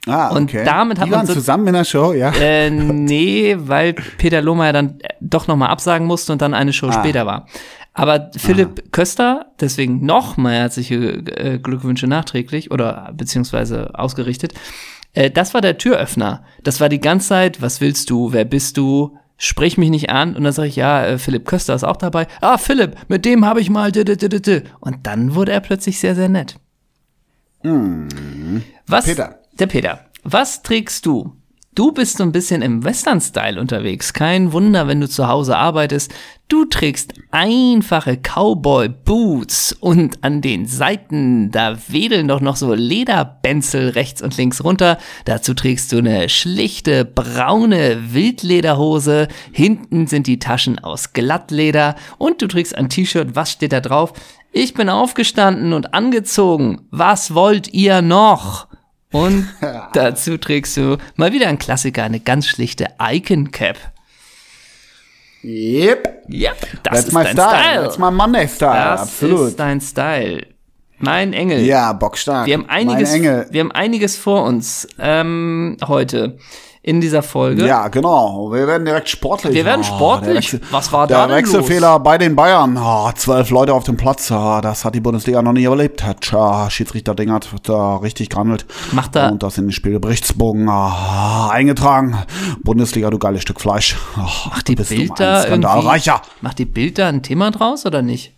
Ah,
und
okay.
damit hat
Die
man
waren
so-
zusammen in der Show, ja.
Äh, nee, weil Peter Lohmeier dann doch nochmal absagen musste und dann eine Show
Ah.
später war. Aber Philipp Köster, deswegen nochmal herzliche äh, Glückwünsche nachträglich oder beziehungsweise ausgerichtet. Äh, das war der Türöffner. Das war die ganze Zeit, was willst du, wer bist du, sprich mich nicht an. Und dann sage ich, ja, äh, Philipp Köster ist auch dabei. Ah, Philipp, mit dem habe ich mal. Und dann wurde er plötzlich sehr, sehr nett. Was,
Peter.
Der Peter. Was trägst du Du bist so ein bisschen im Western-Style unterwegs. Kein Wunder, wenn du zu Hause arbeitest. Du trägst einfache Cowboy-Boots und an den Seiten, da wedeln doch noch so Lederbenzel rechts und links runter. Dazu trägst du eine schlichte braune Wildlederhose. Hinten sind die Taschen aus Glattleder und du trägst ein T-Shirt. Was steht da drauf? Ich bin aufgestanden und angezogen. Was wollt ihr noch? Und dazu trägst du mal wieder ein Klassiker, eine ganz schlichte Icon Cap.
Yep.
Yep, das
That's
ist
my
dein
style.
Style.
That's my Monday style.
das
Absolut.
ist dein Style. Mein Engel.
ja, bockstark.
Wir haben einiges,
Mein Engel.
wir haben einiges vor uns ähm, heute in dieser Folge.
Ja, genau. Wir werden direkt sportlich.
Wir werden
Oh,
sportlich.
der Wechsel-
Was war
der
da denn
Wechselfehler bei den Bayern. Oh, zwölf Leute auf dem Platz. Oh, das hat die Bundesliga noch nie überlebt. Oh, Schiedsrichter Ding hat da richtig gehandelt.
Macht er-
Und das in den Spielberichtsbogen oh, eingetragen. Bundesliga, du geiles Stück Fleisch. Oh,
Macht die
bist du
Bild
ein
da
Skandalreicher.
irgendwie, macht die Bild da ein Thema draus oder nicht?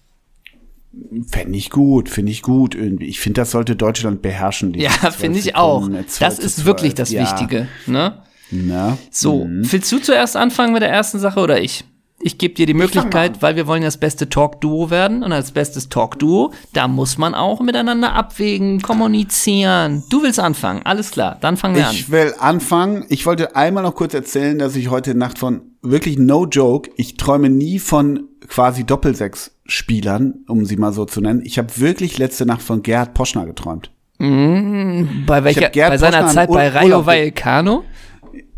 Fände ich gut, finde ich gut irgendwie. Ich finde, das sollte Deutschland beherrschen.
Ja,
12
finde ich auch.
äh, 12
Das ist
12.
wirklich das
ja.
Wichtige. Ne?
Ne?
So, willst du zuerst anfangen mit der ersten Sache oder ich? Ich gebe dir die Möglichkeit, weil wir wollen ja das beste Talk-Duo werden. Und als bestes Talk-Duo, da muss man auch miteinander abwägen, kommunizieren. Du willst anfangen, alles klar, dann fangen wir
Ich will anfangen. Ich wollte einmal noch kurz erzählen, dass ich heute Nacht von wirklich no joke, ich träume nie von quasi Doppelsechs-Spielern, um sie mal so zu nennen. Ich habe wirklich letzte Nacht von Gerhard Poschner geträumt.
an. Bei welcher, bei seiner
Poschner
Zeit bei Rayo Vallecano?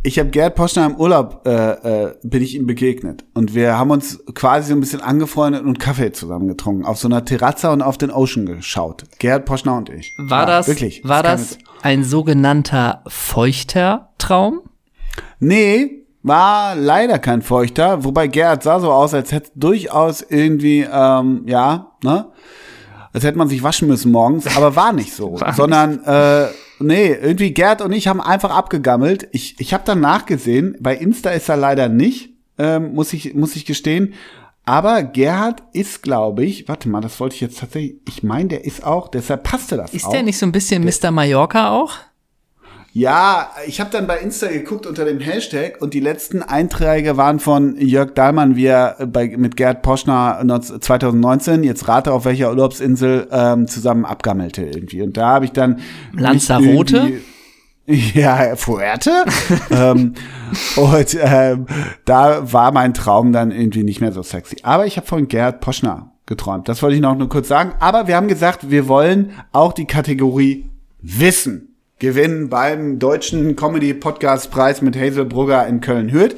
Ich habe Gerhard Poschner im Urlaub, äh, äh, bin ich ihm begegnet. Und wir haben uns quasi so ein bisschen angefreundet und Kaffee zusammen getrunken. Auf so einer Terrazza und auf den Ocean geschaut. Gerhard Poschner und ich.
War
Ja,
das,
Wirklich.
war das ein sogenannter feuchter Traum?
Nee, war leider kein Feuchter, wobei Gerhard sah so aus, als hätte durchaus irgendwie, ähm, ja, ne? Als hätte man sich waschen müssen morgens, aber war nicht so.
War
sondern, äh, nee, irgendwie Gerhard und ich haben einfach abgegammelt. Ich, ich habe dann nachgesehen, bei Insta ist er leider nicht, ähm, muss, ich, muss ich gestehen. Aber Gerhard ist, glaube ich, warte mal, das wollte ich jetzt tatsächlich, ich meine, der ist auch, deshalb passte das
Ist
auch.
der nicht so ein bisschen Mr. Mallorca auch?
Ja, ich habe dann bei Insta geguckt unter dem Hashtag und die letzten Einträge waren von Jörg Dahlmann, wie er bei, mit Gerd Poschner 2019, jetzt rate auf welcher Urlaubsinsel, ähm, zusammen abgammelte irgendwie. Und da habe ich dann...
Lanzarote?
Ja, Fuerte. ähm, und ähm, da war mein Traum dann irgendwie nicht mehr so sexy. Aber ich habe von Gerd Poschner geträumt. Das wollte ich noch nur kurz sagen. Aber wir haben gesagt, wir wollen auch die Kategorie Wissen gewinnen beim deutschen Comedy Podcast Preis mit Hazel Brugger in Köln-Hürth.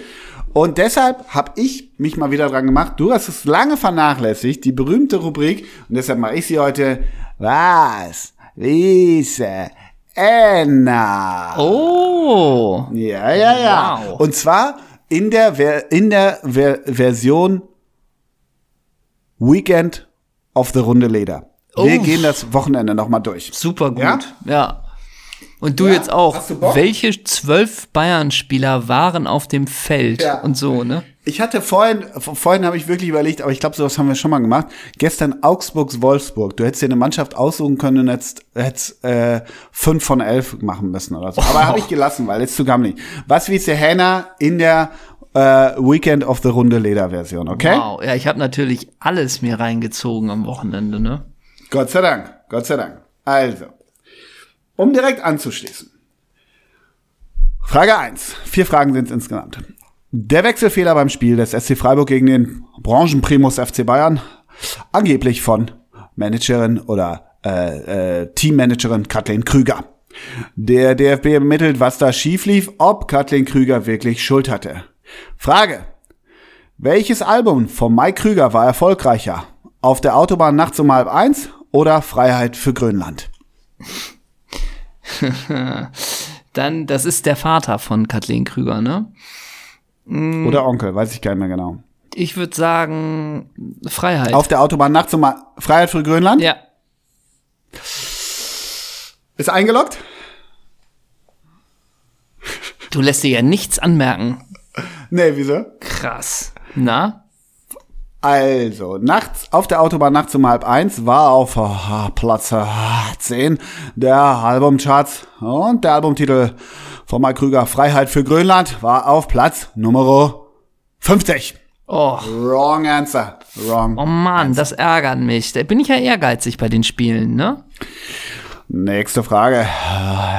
Und deshalb habe ich mich mal wieder dran gemacht. Du hast es lange vernachlässigt, die berühmte Rubrik. Und deshalb mache ich sie heute. Was? Wiese? Enna.
Oh.
Ja, ja, ja.
Wow.
Und zwar in der, Ver in der Ver Version Weekend of the Runde Leder. Wir
Uff.
gehen das Wochenende nochmal durch.
Super gut.
Ja?
Ja. Und du
Ja,
jetzt auch. Welche zwölf Bayern-Spieler waren auf dem Feld
Ja.
und so, ne?
Ich hatte vorhin, vorhin habe ich wirklich überlegt, aber ich glaube, sowas haben wir schon mal gemacht. Gestern Augsburgs Wolfsburg. Du hättest dir eine Mannschaft aussuchen können und hättest, hättest äh, fünf von elf machen müssen oder so. Aber
Oh.
habe ich gelassen, weil ist zu gammelig. Was wie ist der Hähner in der äh, Weekend of the Runde Leder Version, okay?
Wow. Ja, ich habe natürlich alles mir reingezogen am Wochenende, ne?
Gott sei Dank, Gott sei Dank. Also, um direkt anzuschließen. Frage 1. Vier Fragen sind es insgesamt. Der Wechselfehler beim Spiel des SC Freiburg gegen den Branchenprimus FC Bayern, angeblich von Managerin oder äh, äh, Teammanagerin Kathleen Krüger. Der DFB ermittelt, was da schief lief, ob Kathleen Krüger wirklich Schuld hatte. Frage. Welches Album von Mike Krüger war erfolgreicher? Auf der Autobahn nachts um halb eins oder Freiheit für Grönland?
Dann, das ist der Vater von Kathleen Krüger, ne?
Oder Onkel, weiß ich gar nicht mehr genau.
Ich würde sagen, Freiheit.
Auf der Autobahn nachts um Freiheit für Grönland?
ja.
Ist eingeloggt?
Du lässt dir ja nichts anmerken.
Nee, wieso?
Krass. Na?
Also, nachts auf der Autobahn nachts um halb eins war auf äh, Platz äh, 10 der Albumcharts und der Albumtitel von Mike Krüger, Freiheit für Grönland, war auf Platz Nummer 50.
Oh.
Wrong answer. Wrong.
Oh Mann, das ärgert mich. Da bin ich ja ehrgeizig bei den Spielen, ne?
Nächste Frage.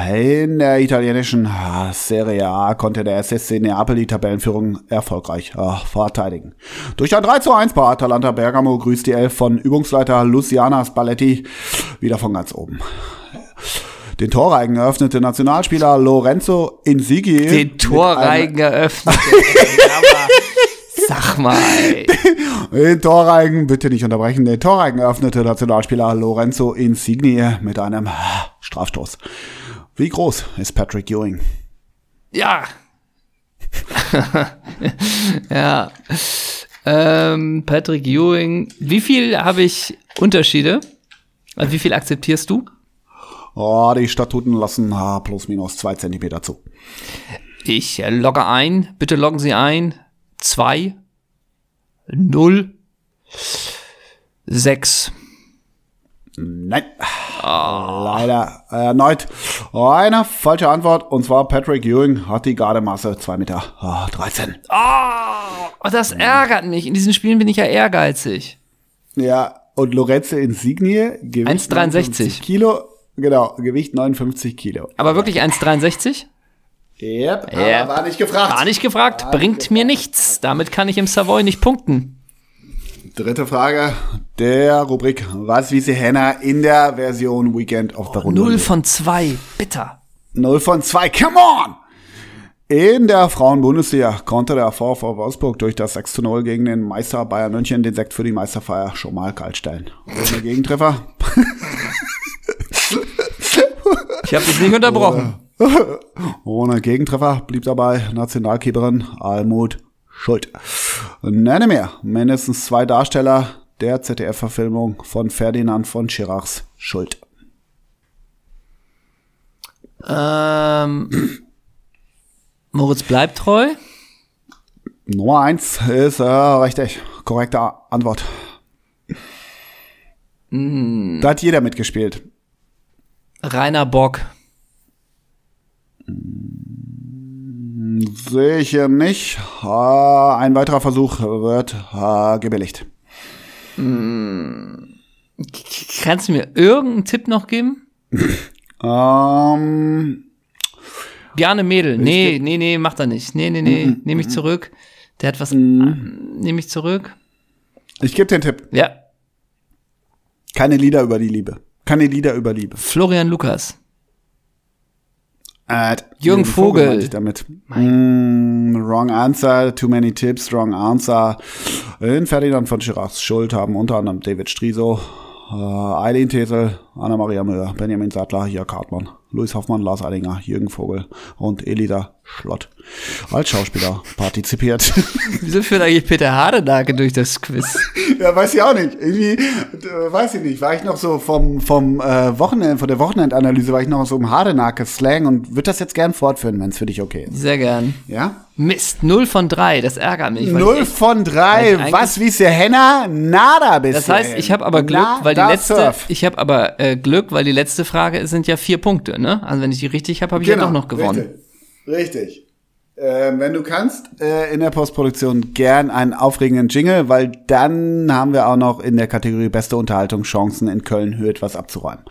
In der italienischen Serie A konnte der SSC Neapel die Tabellenführung erfolgreich äh, verteidigen. Durch ein 3 zu 1 bei Atalanta Bergamo grüßt die Elf von Übungsleiter Luciana Spalletti wieder von ganz oben. Den Torreigen eröffnete Nationalspieler Lorenzo Insigne.
Den Torreigen eröffnete. Sag mal. Ey.
Den Torreigen, bitte nicht unterbrechen, den Torreigen eröffnete Nationalspieler Lorenzo Insigne mit einem Strafstoß. Wie groß ist Patrick Ewing?
Ja. ja. Ähm, Patrick Ewing. Wie viel habe ich Unterschiede? Also wie viel akzeptierst du?
Oh, die Statuten lassen ah, plus minus zwei Zentimeter zu.
Ich logge ein. Bitte loggen Sie ein. Zwei. Null. Sechs.
Nein. Leider erneut eine falsche Antwort. Und zwar Patrick Ewing hat die Gardemasse 2 Meter ah, 13.
Oh, das ärgert mich. In diesen Spielen bin ich ja ehrgeizig.
Ja, und Lorenzo Insigne, Gewicht
1,63
Kilo. Genau, Gewicht 59 Kilo.
Aber wirklich 1,63?
Yep,
Yep.
war nicht gefragt.
War nicht gefragt, bringt mir nichts. Damit kann ich im Savoy nicht punkten.
Dritte Frage der Rubrik Was wie sie Henna in der Version Weekend of the Runde.
Null von zwei, bitter.
0 von 2, come on! In der Frauenbundesliga konnte der VfV Wolfsburg durch das 6 zu 0 gegen den Meister Bayern München den Sekt für die Meisterfeier schon mal kalt stellen. Ohne Gegentreffer.
Ich habe dich nicht unterbrochen.
Ohne Gegentreffer blieb dabei Nationalkeeperin Almut Schuld. Nenne mir mindestens zwei Darsteller der ZDF-Verfilmung von Ferdinand von Schirachs Schuld.
Ähm, Moritz bleibt treu.
Nummer eins ist äh, richtig. Korrekte Antwort. Da hat jeder mitgespielt.
Rainer Bock.
Sehe ich hier nicht. Ein weiterer Versuch wird gebilligt.
Kannst du mir irgendeinen Tipp noch geben?
Ähm,
Gerne Mädel. Nee, nee, nee, macht er nicht. Nee, nee, nee, nehme ich zurück. Der hat was. Nehme ich zurück.
ich gebe den Tipp.
Ja.
Keine Lieder über die Liebe. Keine Lieder über Liebe.
Florian Lukas.
Äh,
Jürgen Vogel.
meinte ich damit. Mm, wrong answer, too many tips, wrong answer. In Ferdinand von Schirachs Schuld haben unter anderem David Striso, äh, Eileen Tesel, Anna-Maria Müller, Benjamin Sattler, Jörg Hartmann, Luis Hoffmann, Lars Eidinger, Jürgen Vogel und Elida Schlott als Schauspieler partizipiert.
Wieso führt eigentlich Peter Hardenake durch das Quiz?
ja, weiß ich auch nicht. Irgendwie, äh, weiß ich nicht. War ich noch so vom, vom äh, Wochenende, von der Wochenendanalyse, war ich noch so im Hardenake-Slang und würde das jetzt gern fortführen, wenn es für dich okay ist.
Sehr gern.
Ja?
Mist, 0 von 3, das ärgert mich. weil
Null
ich echt-
von
weil
drei.
ich eigentlich-
Was wie der Henna? Nada bisher.
Das heißt, ich habe aber Glück, weil die letzte,
surf.
ich habe aber äh, Glück, weil die letzte Frage sind ja vier Punkte, ne? Also wenn ich die richtig habe, habe ich ja doch noch gewonnen.
Genau, Richtig. Richtig. Ähm, wenn du kannst, äh, in der Postproduktion gern einen aufregenden Jingle, weil dann haben wir auch noch in der Kategorie beste Unterhaltung Chancen in Köln Höhe etwas abzuräumen.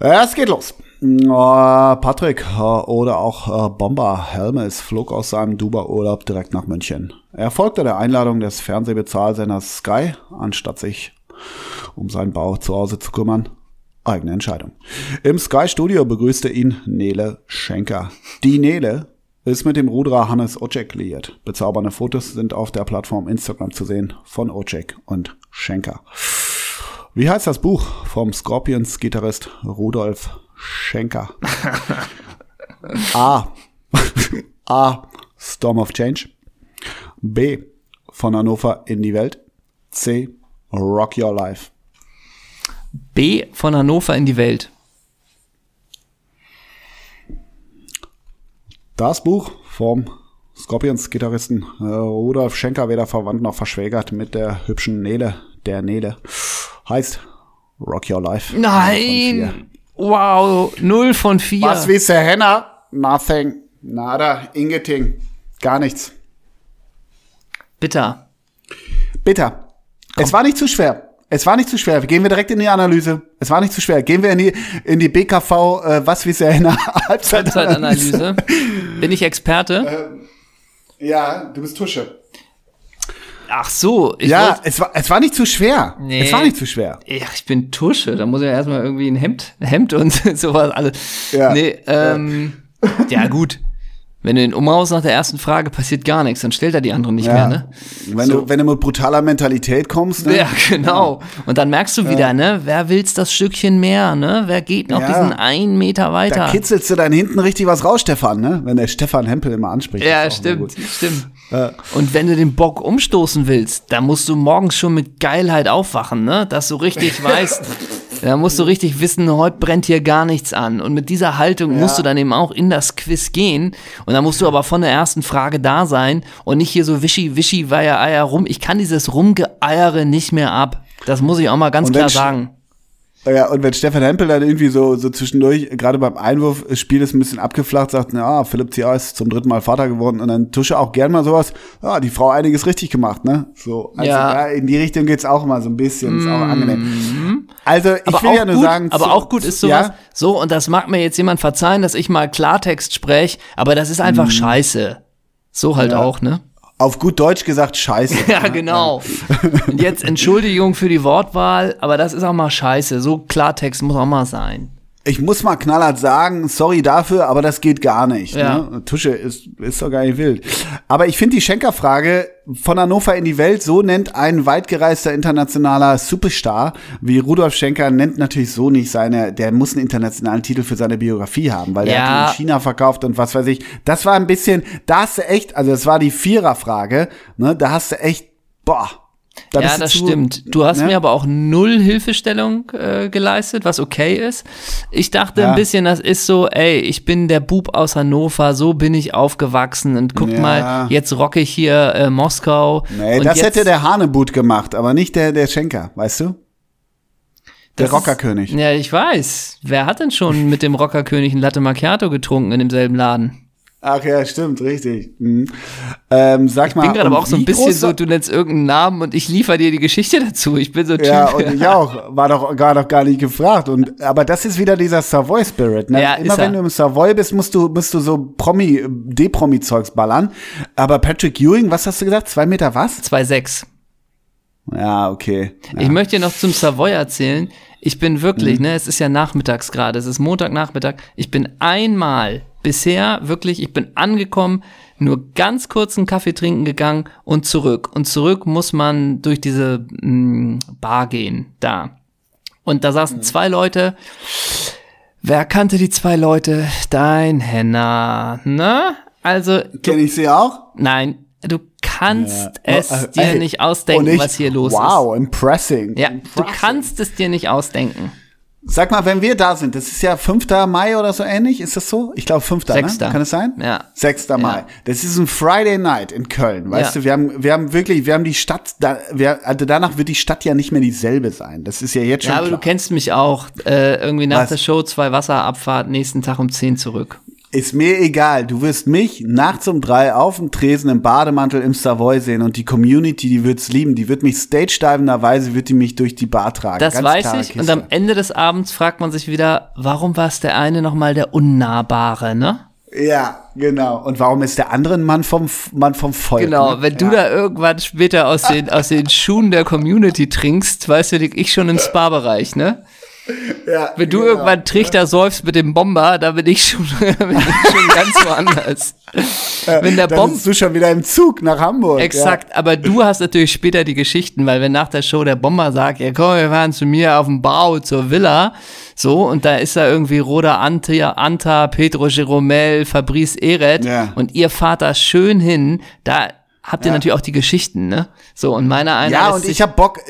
Es geht los. Äh, Patrick äh, oder auch äh, Bomber Helmes flog aus seinem Dubai-Urlaub direkt nach München. Er folgte der Einladung des Fernsehbezahlsenders Sky, anstatt sich um seinen Bau zu Hause zu kümmern. Eigene Entscheidung. Im Sky-Studio begrüßte ihn Nele Schenker. Die Nele ist mit dem Ruderer Hannes Ocek liiert. Bezaubernde Fotos sind auf der Plattform Instagram zu sehen von Ocek und Schenker. Wie heißt das Buch vom Scorpions-Gitarrist Rudolf Schenker? A. A. Storm of Change. B. Von Hannover in die Welt. C. Rock Your Life.
B von Hannover in die Welt.
Das Buch vom Scorpions-Gitarristen äh, Rudolf Schenker, weder verwandt noch verschwägert mit der hübschen Nele, der Nele, heißt Rock Your Life.
Nein! Wow, 0 von 4.
Was wie Henna? nothing, nada, ingeting, gar nichts.
Bitter.
Bitter. Es war nicht zu schwer. Es war nicht zu schwer. Gehen wir direkt in die Analyse. Es war nicht zu schwer. Gehen wir in die, in die BKV, äh, was wir ja in der Halbzeitanalyse.
Halbzeitanalyse. Bin ich Experte?
Ähm, ja, du bist Tusche.
Ach so.
Ich ja, es war, es war nicht zu schwer.
Nee.
Es war nicht zu schwer.
Ja, ich bin Tusche. Da muss ich ja erstmal irgendwie ein Hemd, Hemd und sowas alles. Ja. Nee, ähm, ja. ja gut. Wenn du ihn umhaust nach der ersten Frage, passiert gar nichts, dann stellt er die anderen nicht ja. mehr, ne?
Wenn, so. du, wenn du mit brutaler Mentalität kommst,
ne? Ja, genau. Und dann merkst du wieder, ne? Wer will's das Stückchen mehr, ne? Wer geht noch ja. diesen einen Meter weiter? Da
kitzelst du dann hinten richtig was raus, Stefan, ne? Wenn der Stefan Hempel immer anspricht.
Ja, stimmt, stimmt. Ja. Und wenn du den Bock umstoßen willst, dann musst du morgens schon mit Geilheit aufwachen, ne? Dass du richtig weißt, da musst du richtig wissen, heute brennt hier gar nichts an. Und mit dieser Haltung ja. musst du dann eben auch in das Quiz gehen. Und dann musst du aber von der ersten Frage da sein und nicht hier so wischi, wischi, weier, eier rum. Ich kann dieses Rumgeeiere nicht mehr ab. Das muss ich auch mal ganz klar sagen.
Ja, und wenn Stefan Hempel dann irgendwie so, so zwischendurch, gerade beim Einwurf, das Spiel ist ein bisschen abgeflacht, sagt, ja, Philipp Zier ist zum dritten Mal Vater geworden und dann tusche auch gern mal sowas, ja, die Frau einiges richtig gemacht, ne? So, also ja. ja in die Richtung geht's auch mal so ein bisschen, ist auch mhm. angenehm. Also, ich aber will ja nur
gut,
sagen.
Aber so, auch gut ist sowas, ja? so, und das mag mir jetzt jemand verzeihen, dass ich mal Klartext spreche, aber das ist einfach mhm. scheiße. So halt auch, ne?
Auf gut Deutsch gesagt, scheiße.
ja, genau. Und jetzt Entschuldigung für die Wortwahl, aber das ist auch mal scheiße. So Klartext muss auch mal sein
ich muss mal knallhart sagen, sorry dafür, aber das geht gar nicht. Ja. Ne? Tusche ist, ist doch gar nicht wild. Aber ich finde die Schenkerfrage von Hannover in die Welt, so nennt ein weitgereister internationaler Superstar wie Rudolf Schenker, nennt natürlich so nicht seine, der muss einen internationalen Titel für seine Biografie haben, weil ja. der hat in China verkauft und was weiß ich. Das war ein bisschen, da hast du echt, also das war die Viererfrage, ne, da hast du echt, boah,
da ja, das zu, stimmt. Du hast ne? mir aber auch null Hilfestellung äh, geleistet, was okay ist. Ich dachte ja. ein bisschen, das ist so, ey, ich bin der Bub aus Hannover, so bin ich aufgewachsen und guck ja. mal, jetzt rocke ich hier äh, Moskau.
Nee, das hätte der Hanebut gemacht, aber nicht der, der Schenker, weißt du? Der Rockerkönig.
Ja, ich weiß. Wer hat denn schon mit dem Rockerkönig ein Latte Macchiato getrunken in demselben Laden?
Ach ja, stimmt, richtig. Mhm. Ähm, sag
ich
mal.
Ich bin gerade aber auch so ein bisschen so, du nennst irgendeinen Namen und ich liefere dir die Geschichte dazu. Ich bin so
Typ. Ja, und ich auch. War doch gar noch gar nicht gefragt. Und, aber das ist wieder dieser Savoy-Spirit. Ne? Ja, Immer wenn du im Savoy bist, musst du, musst du so Promi, D-Promi-Zeugs ballern. Aber Patrick Ewing, was hast du gesagt? Zwei Meter was?
Zwei sechs.
Ja, okay. Ja.
Ich möchte dir noch zum Savoy erzählen. Ich bin wirklich, mhm. ne, es ist ja nachmittags gerade, es ist Montagnachmittag. Ich bin einmal bisher wirklich, ich bin angekommen, nur ganz kurzen Kaffee trinken gegangen und zurück. Und zurück muss man durch diese mh, mm, Bar gehen, da. Und da saßen mhm. zwei Leute. Wer kannte die zwei Leute? Dein Henna, ne? Also.
Kenne ich sie auch?
Nein, du kannst ja. es oh, dir ey, nicht ausdenken, ich, was hier los
wow, ist. Wow, impressing.
Ja,
impressing.
du kannst es dir nicht ausdenken.
Sag mal, wenn wir da sind, das ist ja 5. Mai oder so ähnlich, ist das so? Ich glaube 5. 6. Ne? Kann es sein?
Ja.
6. Ja. Mai. Das ist ein Friday Night in Köln, weißt ja. du? Wir haben, wir haben wirklich, wir haben die Stadt, da, wir, also danach wird die Stadt ja nicht mehr dieselbe sein. Das ist ja jetzt schon. Ja,
aber
klar.
du kennst mich auch. Äh, irgendwie nach Was? der Show zwei Wasserabfahrt, nächsten Tag um 10 zurück.
Ist mir egal. Du wirst mich nachts um drei auf dem Tresen im Bademantel im Savoy sehen und die Community, die wird's lieben. Die wird mich stage-divenderweise, wird die mich durch die Bar tragen.
Das Ganz weiß ich. Kiste. Und am Ende des Abends fragt man sich wieder, warum war es der eine nochmal der Unnahbare, ne?
Ja, genau. Und warum ist der andere ein Mann vom, Mann vom Volk?
Genau,
ne?
wenn ja. du da irgendwann später aus den, aus den Schuhen der Community trinkst, weißt du, ich schon im Spa-Bereich, ne? Ja, Wenn du genau. irgendwann Trichter säufst mit dem Bomber, da bin ich schon, bin ich schon ganz woanders.
wenn der Bomber. bist du schon wieder im Zug nach Hamburg.
Exakt, ja. aber du hast natürlich später die Geschichten, weil wenn nach der Show der Bomber sagt, ja komm, wir fahren zu mir auf dem Bau zur Villa, so, und da ist da irgendwie Roda Anta, Anta Pedro Jeromel, Fabrice Eret, ja. und ihr fahrt da schön hin, da habt ihr natürlich auch die Geschichten, ne? So, und meiner einer
Ja, und ich hab Bock,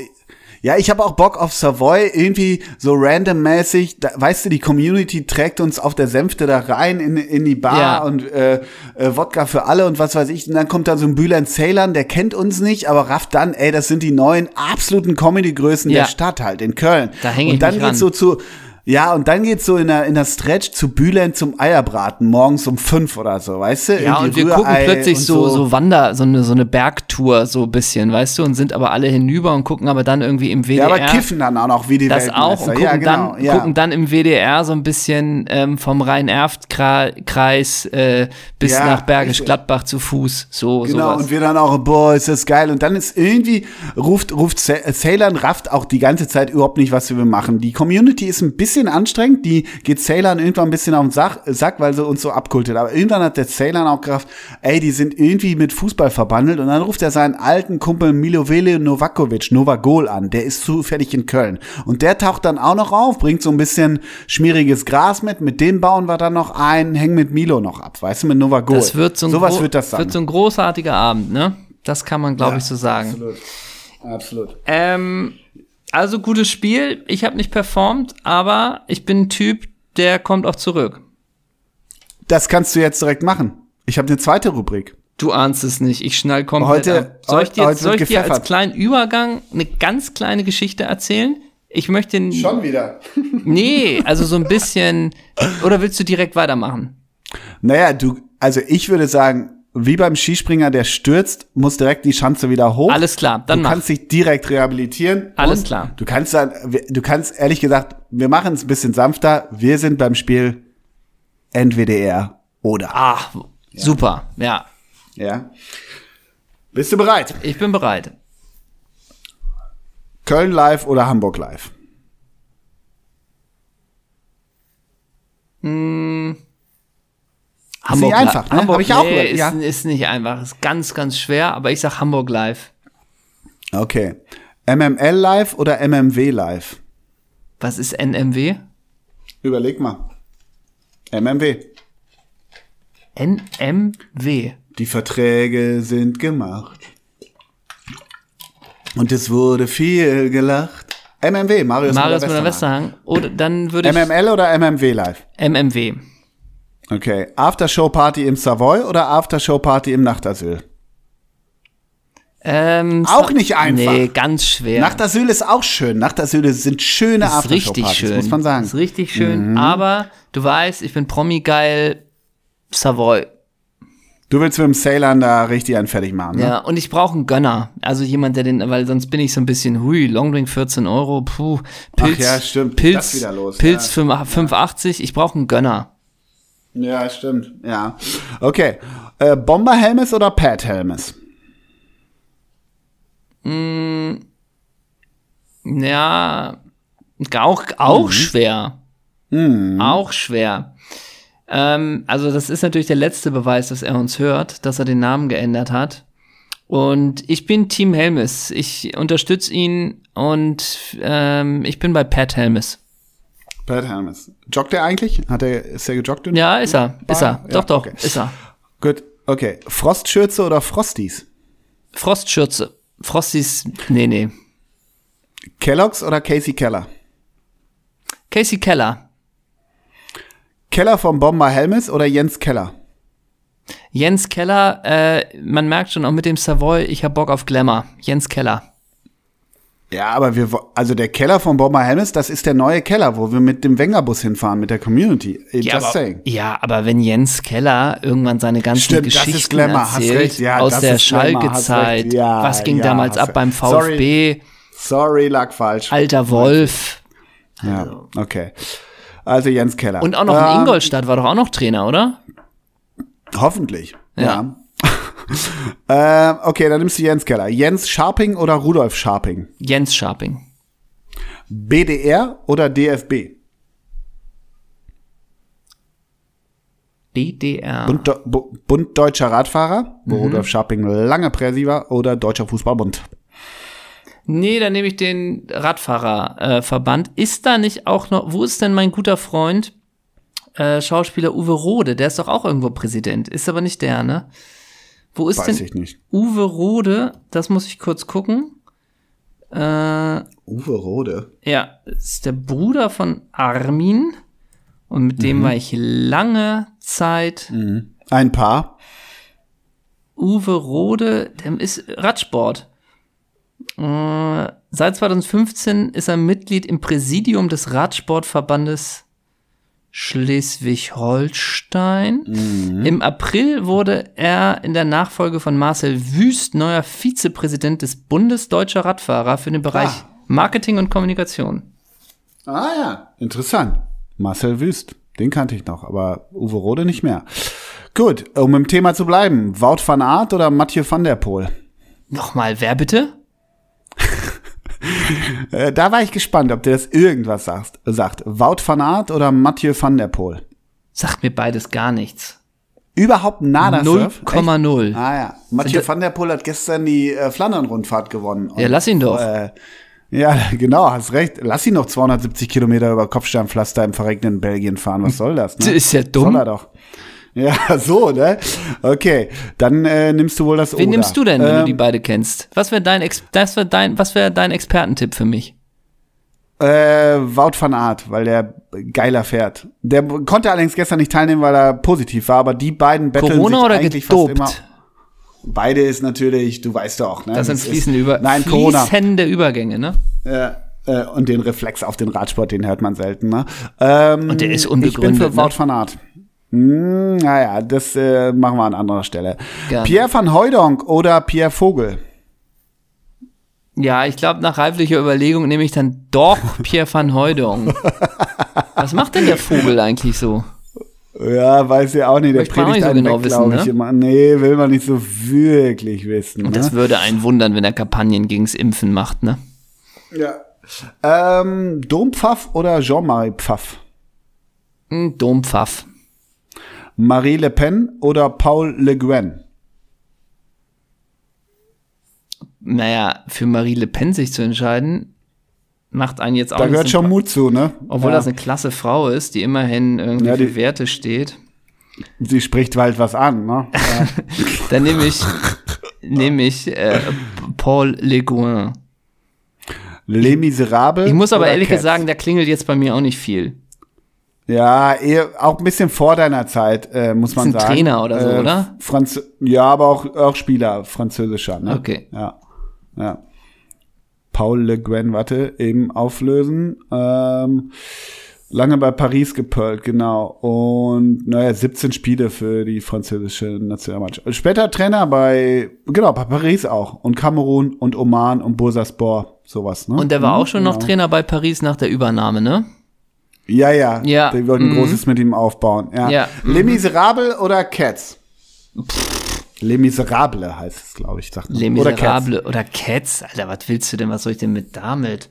ja, ich habe auch Bock auf Savoy, irgendwie so randommäßig. Da, weißt du, die Community trägt uns auf der Sänfte da rein in, in die Bar ja. und äh, äh, Wodka für alle und was weiß ich. Und dann kommt da so ein Bülent Ceylan, der kennt uns nicht, aber rafft dann, ey, das sind die neuen absoluten Comedy-Größen ja. der Stadt halt in Köln.
Da hänge
ich Und dann geht's ran. so zu Ja, und dann geht's so in der, in der Stretch zu Bülent zum Eierbraten, morgens um fünf oder so, weißt du?
Ja, und wir gucken plötzlich so, so, so Wander, so eine, so eine Bergtour, so ein bisschen, weißt du, und sind aber alle hinüber und gucken aber dann irgendwie im WDR. Ja, aber
kiffen dann auch noch wie die
Das auch und gucken, ja, genau, dann, ja. gucken dann im WDR so ein bisschen ähm, vom Rhein-Erft-Kreis äh, bis ja, nach Bergisch Gladbach zu Fuß, so
Genau,
sowas.
und wir dann auch, boah, ist das geil. Und dann ist irgendwie, ruft, ruft Sailor rafft auch die ganze Zeit überhaupt nicht, was wir machen. Die Community ist ein bisschen bisschen anstrengend. Die geht Ceylon irgendwann ein bisschen auf den Sack, Sack, weil sie uns so abkultet. Aber irgendwann hat der Ceylon auch gedacht, ey, die sind irgendwie mit Fußball verbandelt. Und dann ruft er seinen alten Kumpel Milovele Novakovic, Novagol an. Der ist zufällig in Köln. Und der taucht dann auch noch auf, bringt so ein bisschen schmieriges Gras mit. Mit dem bauen wir dann noch ein, hängen mit Milo noch ab. Weißt du, mit Novagol.
Das wird so ein, Sowas wird das dann. wird so ein großartiger Abend, ne? Das kann man, glaube ja, ich, so sagen.
Absolut. Absolut.
Ähm, also gutes Spiel. Ich habe nicht performt, aber ich bin ein Typ, der kommt auch zurück.
Das kannst du jetzt direkt machen. Ich habe eine zweite Rubrik.
Du ahnst es nicht. Ich schnall komplett
heute,
ab. Soll ich dir, heute soll ich dir als kleinen Übergang eine ganz kleine Geschichte erzählen? Ich möchte.
Schon wieder.
nee, also so ein bisschen. Oder willst du direkt weitermachen?
Naja, du, also ich würde sagen, wie beim Skispringer, der stürzt, muss direkt die Schanze wieder hoch.
Alles klar, dann
Du
mach.
kannst dich direkt rehabilitieren.
Alles klar.
Du kannst dann, du kannst ehrlich gesagt, wir machen es ein bisschen sanfter. Wir sind beim Spiel NWDR oder.
Ah, ja. super, ja.
Ja. Bist du bereit?
Ich bin bereit.
Köln live oder Hamburg live?
Hm.
Hamburg ist nicht einfach, ne?
Hamburg, Hab ich auch nee, ist, ja. ist nicht einfach. Ist ganz, ganz schwer, aber ich sag Hamburg live.
Okay. MML live oder MMW live?
Was ist NMW?
Überleg mal. MMW.
NMW.
Die Verträge sind gemacht. Und es wurde viel gelacht. MMW, Marius,
Marius Müller-Westerhang. Oder dann würde ich.
MML oder MMW live?
MMW.
Okay. Aftershow-Party im Savoy oder Aftershow-Party im Nachtasyl?
Ähm,
auch nicht einfach.
Nee, ganz schwer.
Nachtasyl ist auch schön. Nachtasyl sind schöne
ist
Aftershow-Partys,
schön.
muss man sagen.
Ist richtig schön. Mhm. Aber du weißt, ich bin Promi-geil. Savoy.
Du willst mit dem Sailor da richtig einen fertig machen, ne?
Ja, und ich brauche einen Gönner. Also jemand, der den, weil sonst bin ich so ein bisschen, hui, Longdrink 14 Euro, puh, Pilz,
Ach ja, stimmt.
Pilz, Pilz ja. 5,80, ich brauche einen Gönner.
Ja, stimmt. Ja. Okay. Äh, Bomber Helmes oder Pat Helmes?
Mm, ja, auch, auch mhm. schwer. Mhm. Auch schwer. Ähm, also, das ist natürlich der letzte Beweis, dass er uns hört, dass er den Namen geändert hat. Und ich bin Team Helmes. Ich unterstütze ihn und ähm, ich bin bei Pat Helmes.
Pat Helmes. Joggt er eigentlich? Hat er, ist er gejoggt?
Ja, ist er. Ist er. Doch, ja, doch, okay. ist er.
Gut, okay. Frostschürze oder Frosties?
Frostschürze. Frosties, nee, nee.
Kellogg's oder Casey Keller?
Casey Keller.
Keller vom Bomber Helmes oder Jens Keller?
Jens Keller, äh, man merkt schon auch mit dem Savoy, ich hab Bock auf Glamour. Jens Keller.
Ja, aber wir, also der Keller von Bomber Helmes, das ist der neue Keller, wo wir mit dem Wengerbus hinfahren, mit der Community.
Just ja, aber, saying. Ja, aber wenn Jens Keller irgendwann seine ganzen
Stimmt,
Geschichten
Glamour,
erzählt,
ja,
aus der Schalke-Zeit, ja, was ging damals ab beim VfB?
Sorry, sorry, lag falsch.
Alter Wolf.
Ja, also. okay. Also Jens Keller.
Und auch noch in ähm, Ingolstadt war doch auch noch Trainer, oder?
Hoffentlich, ja. Äh, okay, dann nimmst du Jens Keller. Jens Sharping oder Rudolf Sharping?
Jens Sharping.
BDR oder DFB?
BDR.
Bund, De Bund Deutscher Radfahrer, wo mhm. Rudolf Scharping lange Präsi war, oder Deutscher Fußballbund?
Nee, dann nehme ich den Radfahrerverband. Äh, ist da nicht auch noch, wo ist denn mein guter Freund, äh, Schauspieler Uwe Rode? Der ist doch auch irgendwo Präsident. Ist aber nicht der, ne? Wo ist
Weiß denn.
Uwe Rode? Das muss ich kurz gucken. Äh,
Uwe Rode?
Ja, ist der Bruder von Armin. Und mit dem mhm. war ich lange Zeit.
Mhm. Ein Paar.
Uwe Rode, der ist Radsport. Äh, seit 2015 ist er Mitglied im Präsidium des Radsportverbandes Schleswig-Holstein. Mhm. Im April wurde er in der Nachfolge von Marcel Wüst neuer Vizepräsident des Bundes Deutscher Radfahrer für den Bereich ah. Marketing und Kommunikation.
Ah ja, interessant. Marcel Wüst, den kannte ich noch, aber Uwe Rode nicht mehr. Gut, um im Thema zu bleiben, Wout van Aert oder Mathieu van der Poel?
Nochmal, wer bitte?
Äh, da war ich gespannt, ob du das irgendwas sagst, sagt. Wout van Aert oder Mathieu van der Poel?
Sagt mir beides gar nichts.
Überhaupt nada
0,0.
Ah ja. Mathieu van der Poel hat gestern die äh, Flandern-Rundfahrt gewonnen.
Und, ja, lass ihn doch. Äh,
ja, genau, hast recht. Lass ihn noch 270 Kilometer über Kopfsteinpflaster im verregneten Belgien fahren. Was soll das?
Ne? Das ist ja dumm.
Soll er doch. Ja, so, ne? Okay, dann äh, nimmst du wohl das
Wen Oder. nimmst du denn, wenn ähm, du die beide kennst? Was wäre dein, Ex das wär dein, was wäre dein Expertentipp für mich?
Äh, Wout van Art, weil der geiler fährt. Der konnte allerdings gestern nicht teilnehmen, weil er positiv war, aber die beiden
betteln Corona sich oder eigentlich gedopt? fast immer.
Beide ist natürlich, du weißt doch, ne?
Das sind fließende, Über Nein, fließende Übergänge, ne?
Ja. Äh, und den Reflex auf den Radsport, den hört man selten, ne? Ähm,
und der ist unbegründet.
Ich bin für Wout ne? van Art. Hm, naja, das äh, machen wir an anderer Stelle. Gerne. Pierre van Hooydonk oder Pierre Vogel?
Ja, ich glaube, nach reiflicher Überlegung nehme ich dann doch Pierre van Hooydonk. Was macht denn der Vogel eigentlich so?
Ja, weiß ich auch nicht. Der
predigt nicht so genau wissen, ich
ne? immer. Nee, will man nicht so wirklich wissen.
Und das ne? würde einen wundern, wenn er Kampagnen gegens Impfen macht, ne?
Ja. Ähm, Dompfaff oder Jean-Marie Pfaff?
Hm, Dompfaff.
Marie Le Pen oder Paul Le Guen?
Naja, für Marie Le Pen sich zu entscheiden, macht einen jetzt auch
Da gehört schon Mut zu, ne?
Obwohl ja. das eine klasse Frau ist, die immerhin irgendwie ja, die, für Werte steht.
Sie spricht halt was an, ne? Ja.
Dann nehme ich, nehme ich äh, Paul Le Guen.
Les Miserables.
Ich muss aber ehrlich gesagt sagen, da klingelt jetzt bei mir auch nicht viel.
Ja, eher, auch ein bisschen vor deiner Zeit, äh, muss man sagen.
Trainer oder so, äh, oder?
Franz ja, aber auch, auch Spieler, französischer. Ne?
Okay.
Ja, ja. Paul Le Guen, warte, eben auflösen. Ähm, lange bei Paris gepölt, genau. Und naja, 17 Spiele für die französische Nationalmannschaft. Später Trainer bei, genau, bei Paris auch. Und Kamerun und Oman und Bursaspor, sowas. Ne?
Und der war auch schon genau. noch Trainer bei Paris nach der Übernahme, ne?
Ja, ja.
ja.
Die wollten mhm. Großes mit ihm aufbauen. Ja. ja. Les mhm. Miserables oder Cats? Pff. Les Miserables heißt es, glaube ich.
Sagt Les Miserables oder Cats. Alter, was willst du denn? Was soll ich denn mit damit?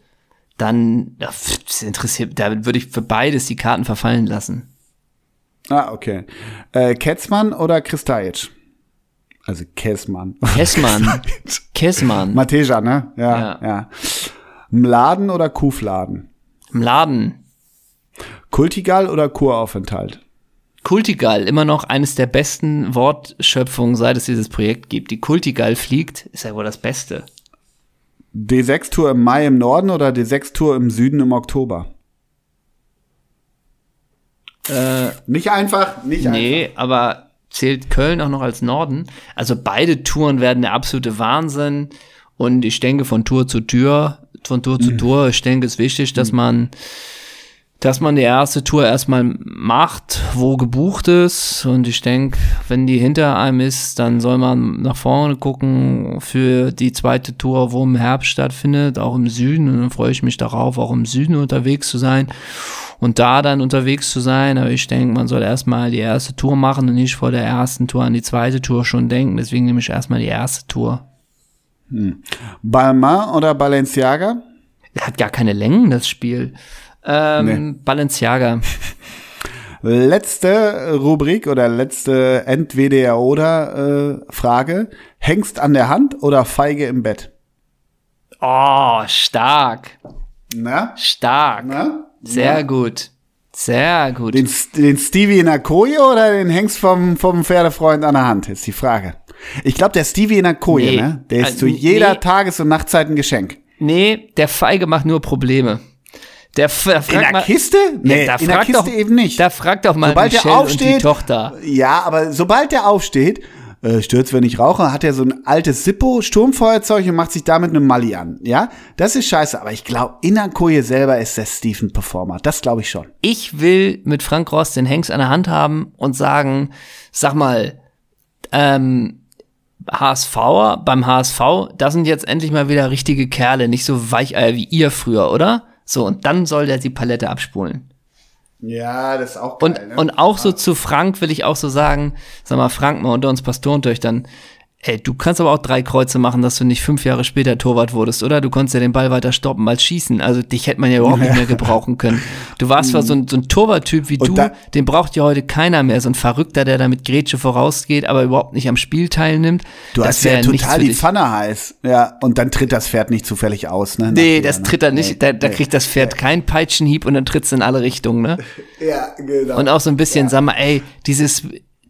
Dann, das interessiert, da würde ich für beides die Karten verfallen lassen.
Ah, okay. Äh, Ketzmann oder Kristajic? Also Kessmann.
Kessmann. Kessmann.
Mateja, ne? Ja, ja. ja. Mladen oder Kuhfladen?
Mladen.
Kultigal oder Kuraufenthalt?
Kultigal, immer noch eines der besten Wortschöpfungen, seit es dieses Projekt gibt. Die Kultigal fliegt, ist ja wohl das Beste.
D6-Tour im Mai im Norden oder D6-Tour im Süden im Oktober?
Äh,
nicht einfach, nicht
nee, einfach. Nee, aber zählt Köln auch noch als Norden? Also beide Touren werden der absolute Wahnsinn. Und ich denke von Tour zu Tür, von Tour zu mhm. Tour, ich denke es ist wichtig, dass mhm. man dass man die erste Tour erstmal macht, wo gebucht ist. Und ich denke, wenn die hinter einem ist, dann soll man nach vorne gucken für die zweite Tour, wo im Herbst stattfindet, auch im Süden. Und dann freue ich mich darauf, auch im Süden unterwegs zu sein und da dann unterwegs zu sein. Aber ich denke, man soll erstmal die erste Tour machen und nicht vor der ersten Tour an die zweite Tour schon denken. Deswegen nehme ich erstmal die erste Tour.
Hm. Balmain oder Balenciaga?
Er hat gar keine Längen, das Spiel. Ähm, nee. Balenciaga.
Letzte Rubrik oder letzte Entweder oder äh, Frage. Hengst an der Hand oder Feige im Bett?
Oh, stark.
Na?
Stark.
Na?
Sehr Na? gut. Sehr gut.
Den, den Stevie in der Koje oder den Hengst vom, vom Pferdefreund an der Hand, ist die Frage. Ich glaube, der Stevie in der Koje, nee. ne? Der ist äh, zu jeder nee. Tages- und Nachtzeit ein Geschenk.
Nee, der Feige macht nur Probleme. Der, der
in der mal, Kiste?
Nee, ja, in der Kiste
doch, eben nicht.
Da fragt doch mal
sobald
Michelle
der aufsteht,
und die Tochter.
Ja, aber sobald der aufsteht, äh, stürzt, wenn ich rauche, hat er so ein altes Sippo-Sturmfeuerzeug und macht sich damit eine Mali an. Ja, das ist scheiße, aber ich glaube, in der Koje selber ist der Stephen Performer. Das glaube ich schon.
Ich will mit Frank Ross den Hengst an der Hand haben und sagen, sag mal, ähm, HSV, beim HSV, da sind jetzt endlich mal wieder richtige Kerle, nicht so Weicheier wie ihr früher, oder? So, und dann soll der die Palette abspulen.
Ja, das ist auch geil,
Und,
ne?
und auch so zu Frank will ich auch so sagen, sag mal, Frank, mal unter uns Pastorentöchtern, ey, du kannst aber auch drei Kreuze machen, dass du nicht fünf Jahre später Torwart wurdest, oder? Du konntest ja den Ball weiter stoppen als schießen. Also dich hätte man ja überhaupt nicht mehr gebrauchen können. Du warst zwar so ein, so ein Torwarttyp wie
Und
du, den braucht ja heute keiner mehr, so ein Verrückter, der da mit Grätsche vorausgeht, aber überhaupt nicht am Spiel teilnimmt.
Du
das
hast ja total die. Pfanne heiß. Ja, und dann tritt das Pferd nicht zufällig aus, ne?
Nee, das tritt er nicht, da, da kriegt das Pferd keinen Peitschenhieb und dann tritt's in alle Richtungen, ne?
Ja, genau.
Und auch so ein bisschen, sag mal, ey, dieses,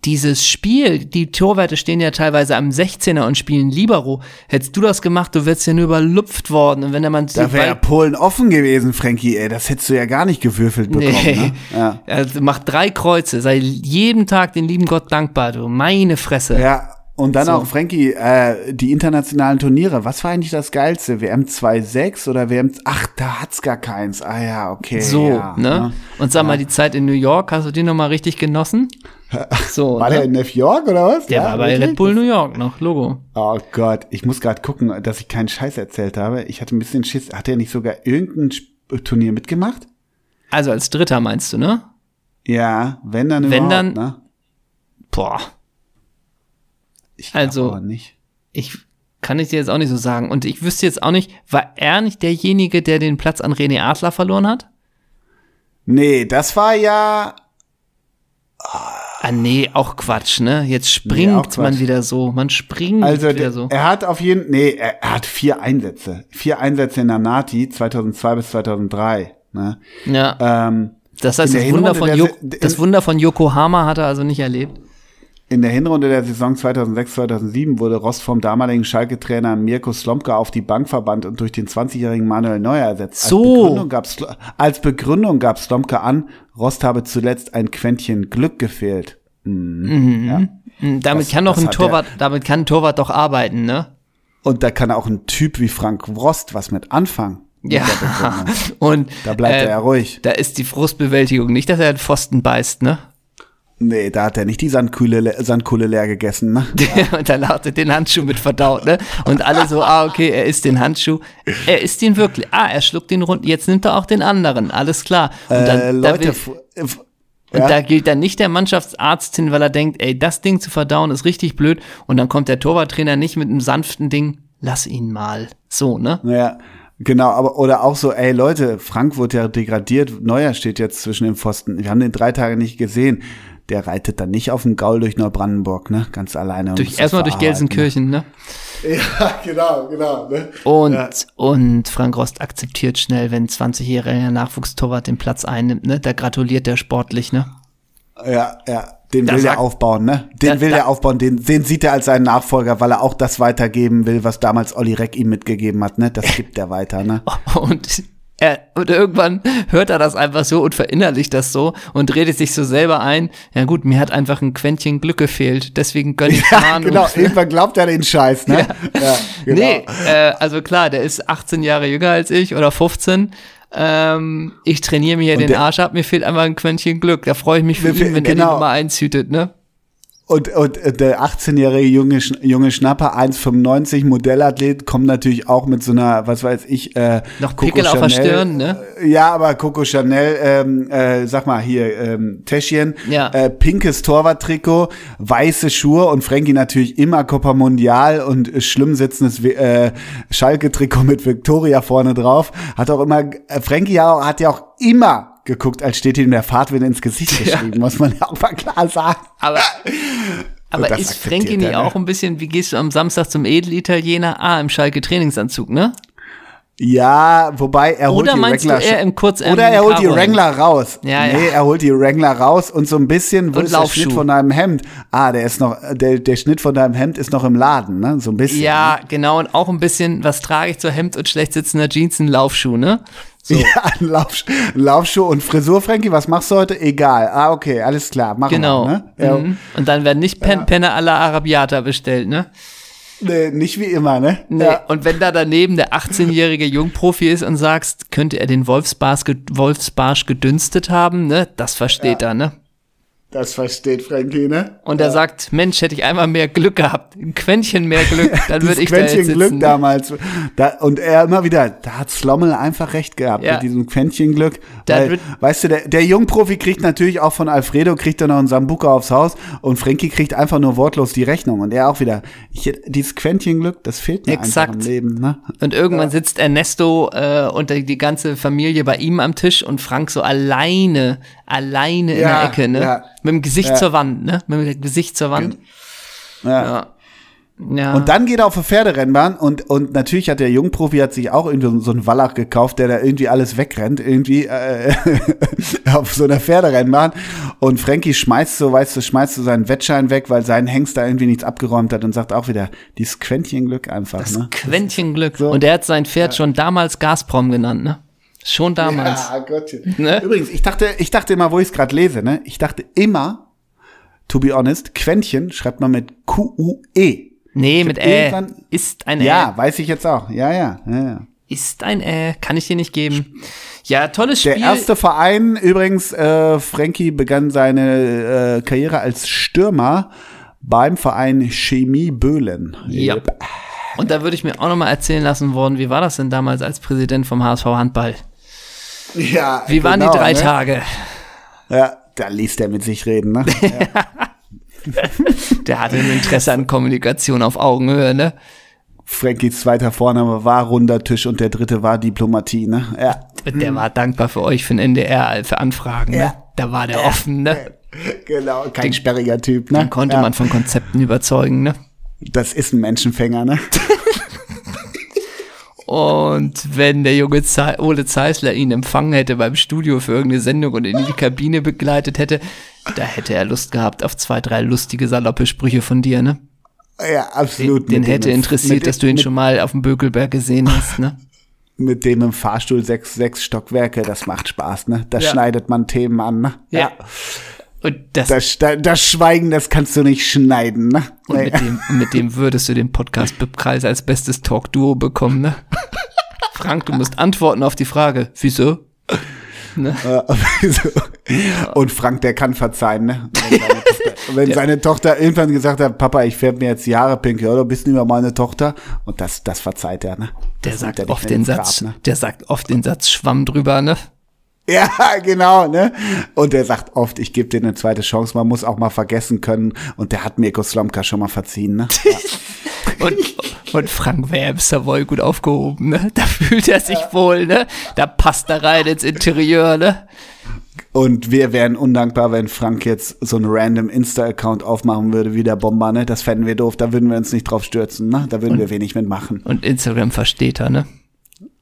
dieses Spiel, die Torwärter stehen ja teilweise am 16er und spielen Libero. Hättest du das gemacht, du wärst ja nur überlupft worden. Und wenn der Mann
da wäre ja Polen offen gewesen, Frankie, ey. Das hättest du ja gar nicht gewürfelt bekommen,
Nee.
ne? Ja.
Also mach drei Kreuze, sei jeden Tag den lieben Gott dankbar, du. Meine Fresse.
Ja, und dann
So.
auch, Frankie, äh, die internationalen Turniere. Was war eigentlich das Geilste? WM 2.6 oder WM... Ach, da hat's gar keins. Ah ja, okay.
So,
ja,
ne? Und sag mal, die Zeit in New York, hast du die nochmal richtig genossen? So,
War
ne?
der in New York oder was?
Der
Ja,
war bei
wirklich?
Red Bull New York noch, Logo.
Oh Gott, ich muss gerade gucken, dass ich keinen Scheiß erzählt habe. Ich hatte ein bisschen Schiss. Hat er nicht sogar irgendein Sp- Turnier mitgemacht?
Also als Dritter meinst du, ne?
Ja, wenn dann
Wenn dann-
ne?
Boah,
Ich
Also-
aber nicht.
ich kann ich dir jetzt auch nicht so sagen. Und ich wüsste jetzt auch nicht, war er nicht derjenige, der den Platz an René Adler verloren hat?
Nee, das war ja
Ah, nee, auch Quatsch, ne? Jetzt springt
Quatsch.
man wieder so. Man springt
Also
wieder
der,
so.
er hat auf jeden nee, er, er hat vier Einsätze. Vier Einsätze in der Nati 2002 bis 2003, ne?
Ja,
Ähm,
das heißt, das Wunder,
Hinrunde
von
der
das Wunder von Yokohama hat er also nicht erlebt.
In der Hinrunde der Saison 2006-2007 wurde Rost vom damaligen Schalke-Trainer Mirko Slomka auf die Bank verbannt und durch den 20-jährigen Manuel Neuer ersetzt.
So.
Als Begründung gab, Slomka an, Rost habe zuletzt ein Quäntchen Glück gefehlt. Mhm. Ja.
Hm, Damit
Das-
kann doch ein Torwart, damit kann ein Torwart doch arbeiten, ne?
Und da kann auch ein Typ wie Frank Rost was mit anfangen. mit
Ja.
der Begründung.
Und
Da bleibt
äh,
er ja ruhig.
Da ist die Frustbewältigung nicht, dass er den Pfosten beißt, ne?
Nee, da hat er nicht die Sandkuhle, le- Sandkuhle leer gegessen. Ne?
und dann hat er den Handschuh mit verdaut, ne? Und alle so, ah, okay, er isst den Handschuh. Er isst ihn wirklich. Ah, er schluckt den rund. Jetzt nimmt er auch den anderen. Alles klar. Und dann,
äh,
da
Leute,
will,
f- f-
und
ja?
da gilt dann nicht der Mannschaftsarzt hin, weil er denkt, ey, das Ding zu verdauen ist richtig blöd. Und dann kommt der Torwarttrainer nicht mit einem sanften Ding. Lass ihn mal. So, ne?
Ja, genau, aber oder auch so, ey Leute, Frank wurde ja degradiert, Neuer steht jetzt zwischen den Pfosten. Wir haben den drei Tage nicht gesehen. Der reitet dann nicht auf den Gaul durch Neubrandenburg, ne? Ganz alleine.
Durch, erstmal durch Gelsenkirchen, ne?
Ja, genau, genau. Ne?
Und,
Ja.
und Frank Rost akzeptiert schnell, wenn ein 20-jähriger Nachwuchstorwart den Platz einnimmt, ne? Da gratuliert er sportlich, ne?
Ja, ja. Den
Da
will
sagt-
er aufbauen, ne? Den
Da-
will
da-
er aufbauen, den, den sieht er als seinen Nachfolger, weil er auch das weitergeben will, was damals Olli Reck ihm mitgegeben hat, ne? Das gibt er weiter, ne?
Und, er, und irgendwann hört er das einfach so und verinnerlicht das so und redet sich so selber ein. Ja gut, mir hat einfach ein Quäntchen Glück gefehlt, deswegen gönn ich
Ja, genau, irgendwann glaubt er den Scheiß, ne? Ja, genau.
Nee, äh, also klar, der ist 18 Jahre jünger als ich oder 15. Ähm, ich trainiere mir hier den Arsch ab, mir fehlt einfach ein Quäntchen Glück. Da freue ich mich für ihn, wenn er die
genau.
Nummer 1 hütet, ne?
Und, und der 18-jährige junge, junge Schnapper, 1,95 Modellathlet, kommt natürlich auch mit so einer, was weiß ich, äh,
Noch
Coco
Pickel auf der
Chanel,
Stirn, ne?
Ja, aber Coco Chanel, ähm, äh, sag mal hier, ähm, Täschchen,
Ja.
äh, pinkes Torwarttrikot, weiße Schuhe und Frankie natürlich immer Copa Mundial und schlimm sitzendes äh, Schalke-Trikot mit Victoria vorne drauf. Hat auch immer, äh, Frankie hat ja auch immer geguckt, als steht ihm der Fahrtwind ins Gesicht geschrieben, muss man ja auch mal klar sagen.
Aber, aber ist Frankie nicht
ne?
auch ein bisschen, wie gehst du am Samstag zum Edelitaliener? Ah, im Schalke Trainingsanzug, ne?
Ja, wobei er holt
Oder
die
meinst du
Wrangler
eher im kurzärmeligen
Oder er holt die? Wrangler raus.
Ja,
nee,
ja.
er holt die Wrangler raus und so ein bisschen, wo
Und
ist der. Schnitt von deinem Hemd? Ah, der ist noch, der, der Schnitt von deinem Hemd ist noch im Laden, ne? So ein bisschen.
Ja, genau. Und auch ein bisschen, was trage ich zur Hemd und schlecht sitzender Jeans, ein Laufschuh, ne? So.
Ja, Lauf, Laufschuh und Frisur, Frankie, was machst du heute? Egal. Ah, okay, alles klar, machen
Genau.
wir. Ne? Ja,
Mhm. Und dann werden nicht Pen Penne à la Arabiata bestellt, ne?
nee, nicht wie immer, ne?
Nee.
Ja.
Und wenn da daneben der 18-jährige Jungprofi ist und sagst, könnte er den Wolfsbarsch, Wolfsbarsch gedünstet haben, ne? Das versteht er, ne?
Das versteht Frankie, ne?
Und er sagt, Mensch, hätte ich einmal mehr Glück gehabt, ein Quäntchen mehr Glück, dann würde ich da jetzt
Quäntchen
sitzen.
Glück damals. Da, und er immer wieder, da hat Slommel einfach recht gehabt
Ja.
mit diesem Quäntchen Glück. Weil, weißt du, der, der Jungprofi kriegt natürlich auch von Alfredo, kriegt er noch einen Sambuka aufs Haus und Frankie kriegt einfach nur wortlos die Rechnung. Und er auch wieder, ich, dieses Quäntchen Glück, das fehlt mir
Exakt.
einfach im Leben. Ne?
Und irgendwann sitzt Ernesto äh, und die, ganze Familie bei ihm am Tisch und Frank so alleine, alleine in
Ja,
der Ecke, ne?
Ja.
Mit dem Gesicht
Ja.
zur Wand, ne? Mit dem Gesicht zur Wand.
Ja.
Ja. ja.
Und dann geht er auf eine Pferderennbahn und, und natürlich hat der Jungprofi hat sich auch irgendwie so, einen Wallach gekauft, der da irgendwie alles wegrennt, irgendwie äh, auf so einer Pferderennbahn. Und Frankie schmeißt so, weißt du, schmeißt so seinen Wettschein weg, weil sein Hengst da irgendwie nichts abgeräumt hat und sagt auch wieder, dieses Quäntchen Glück einfach,
das
ne?
Quäntchen Glück.
So.
Und er hat sein Pferd schon damals Gazprom genannt, ne? Schon damals.
Ja, Gottchen.
Ne?
Übrigens, ich dachte, ich dachte immer, wo ich es gerade lese, ne? Ich dachte immer, to be honest, Quäntchen schreibt man mit Q-U-E.
Nee,
hab
mit Ä. Ist ein
Ja,
Ä.
weiß ich jetzt auch. Ja, ja, ja, ja.
Ist ein Ä. Kann ich dir nicht geben. Ja, tolles Spiel.
Der erste Verein übrigens, äh, Frankie begann seine äh, Karriere als Stürmer beim Verein Chemie Böhlen.
Ja.
Yep.
Und da würde ich mir auch noch mal erzählen lassen worden, wie war das denn damals als Präsident vom HSV Handball?
Ja
Wie waren
genau,
die drei
ne?
Tage?
Ja, da ließ der mit sich reden, ne?
Der hatte ein Interesse an Kommunikation auf Augenhöhe, ne?
Frankies zweiter Vorname war runder Tisch und der dritte war Diplomatie, ne? Ja.
Der war dankbar für euch, für den NDR, für Anfragen, ne?
Ja.
Da war der offen, ne?
Genau, kein sperriger Typ, ne?
Dann konnte
ja.
man von Konzepten überzeugen, ne?
Das ist ein Menschenfänger, ne?
Und wenn der junge Ze Ole Zeisler ihn empfangen hätte beim Studio für irgendeine Sendung und ihn in die Kabine begleitet hätte, da hätte er Lust gehabt auf zwei, drei lustige, saloppe Sprüche von dir, ne?
Ja, absolut.
Den
Mit
hätte interessiert, dass du ihn schon mal auf dem Bökelberg gesehen hast, ne?
Mit dem im Fahrstuhl sechs, sechs Stockwerke, das macht Spaß, ne? Da
Ja.
schneidet man Themen an, ne?
Ja. Und das,
Das, da- das Schweigen, das kannst du nicht schneiden, ne?
und mit dem, mit dem würdest du den Podcast Bibkreis als bestes Talk-Duo bekommen, ne? Frank, du musst antworten auf die Frage, wieso? Ne?
Äh. Und Frank, der kann verzeihen, ne? Wenn, seine Tochter, wenn seine Tochter irgendwann gesagt hat, Papa, ich färbe mir jetzt die Haare pink, du bist nicht mehr meine Tochter. Und das, das verzeiht er, ne?
Der
Das
sagt
nimmt er nicht
oft den
Grab,
Satz,
ne?
der sagt oft den Satz Schwamm drüber, ne?
Ja, genau, ne? Und der sagt oft, ich gebe dir eine zweite Chance, man muss auch mal vergessen können. Und der hat Mirko Slomka schon mal verziehen, ne?
Und, und Frank wäre im Savoy gut aufgehoben, ne? Da fühlt er sich wohl, ne? Da passt er rein ins Interieur, ne?
Und wir wären undankbar, wenn Frank jetzt so einen random Insta-Account aufmachen würde wie der Bomber, ne? Das fänden wir doof, da würden wir uns nicht drauf stürzen, ne? Da würden wir wenig mitmachen.
Und Instagram versteht er, ne?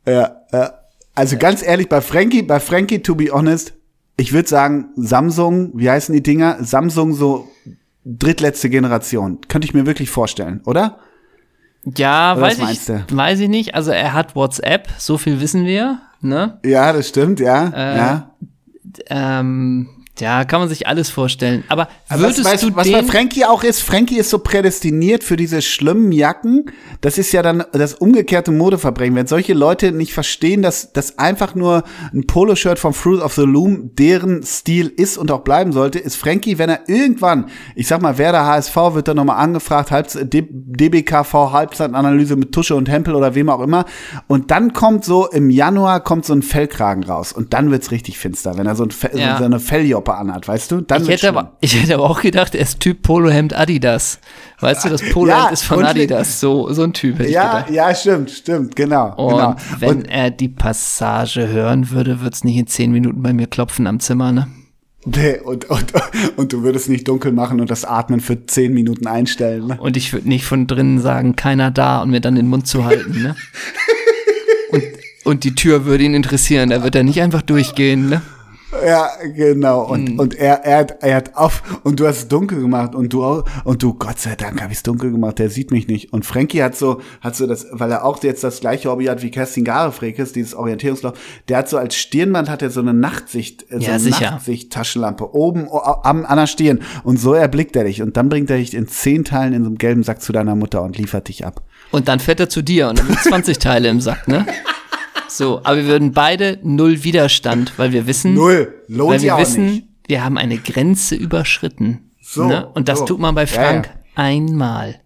Ja, ja. Also ganz ehrlich, bei Frankie, bei Frankie, to be honest, ich würde sagen, Samsung, wie heißen die Dinger? Samsung so drittletzte Generation. Könnte ich mir wirklich vorstellen, oder?
Ja,
Oder
weiß
was
ich,
meinst du?
weiß ich nicht. Also er hat WhatsApp, so viel wissen wir, ne?
Ja, das stimmt, ja.
Äh,
ja.
Ähm, ja, kann man sich alles vorstellen. Aber
Aber
würdest
was, weißt,
du
was bei Frankie auch ist, Frankie ist so prädestiniert für diese schlimmen Jacken. Das ist ja dann das umgekehrte Modeverbrechen. Wenn solche Leute nicht verstehen, dass das einfach nur ein Poloshirt vom Fruit of the Loom deren Stil ist und auch bleiben sollte, ist Frankie, wenn er irgendwann, ich sag mal, Werder HSV wird dann nochmal angefragt, D- DBKV Halbzeitanalyse mit Tusche und Hempel oder wem auch immer. Und dann kommt so im Januar kommt so ein Fellkragen raus und dann wird's richtig finster, wenn er so, ein Fe
Ja.
so eine Felljoppe anhat, weißt du? Dann
ich hätte,
schlimm.
aber, ich hätte aber auch gedacht, er ist Typ Polohemd Adidas. Weißt du, das Polohemd
Ja,
ist von Adidas. So, so ein Typ hätte ich
Ja,
gedacht.
ja, stimmt, stimmt, genau.
Und
genau.
wenn
Und,
er die Passage hören würde, wird's nicht in zehn Minuten bei mir klopfen am Zimmer, ne?
nee, und, und, und du würdest nicht dunkel machen und das Atmen für zehn Minuten einstellen. Ne?
Und ich würde nicht von drinnen sagen, keiner da und mir dann den Mund zu halten, ne? Und, und die Tür würde ihn interessieren, da wird er nicht einfach durchgehen, ne?
Ja, genau. Und, hm. und er, er, hat, er hat auf und du hast es dunkel gemacht und du auch, und du, Gott sei Dank, habe ich es dunkel gemacht, der sieht mich nicht. Und Frankie hat so, hat so das, weil er auch jetzt das gleiche Hobby hat wie Kerstin Garefrekes, dieses Orientierungslauf, der hat so als Stirnband hat er so eine Nachtsicht, äh, so
ja,
eine. Nachtsicht-Taschenlampe oben am, an der Stirn. Und so erblickt er dich. Und dann bringt er dich in zehn Teilen in so einem gelben Sack zu deiner Mutter und liefert dich ab.
Und dann fährt er zu dir und dann sind 20 Teile im Sack, ne? So, aber wir würden beide null Widerstand, weil wir wissen,
null, lohnt
weil wir wissen,
nicht.
wir haben eine Grenze überschritten.
So,
ne? Und das
so.
tut man bei Frank
Ja,
einmal.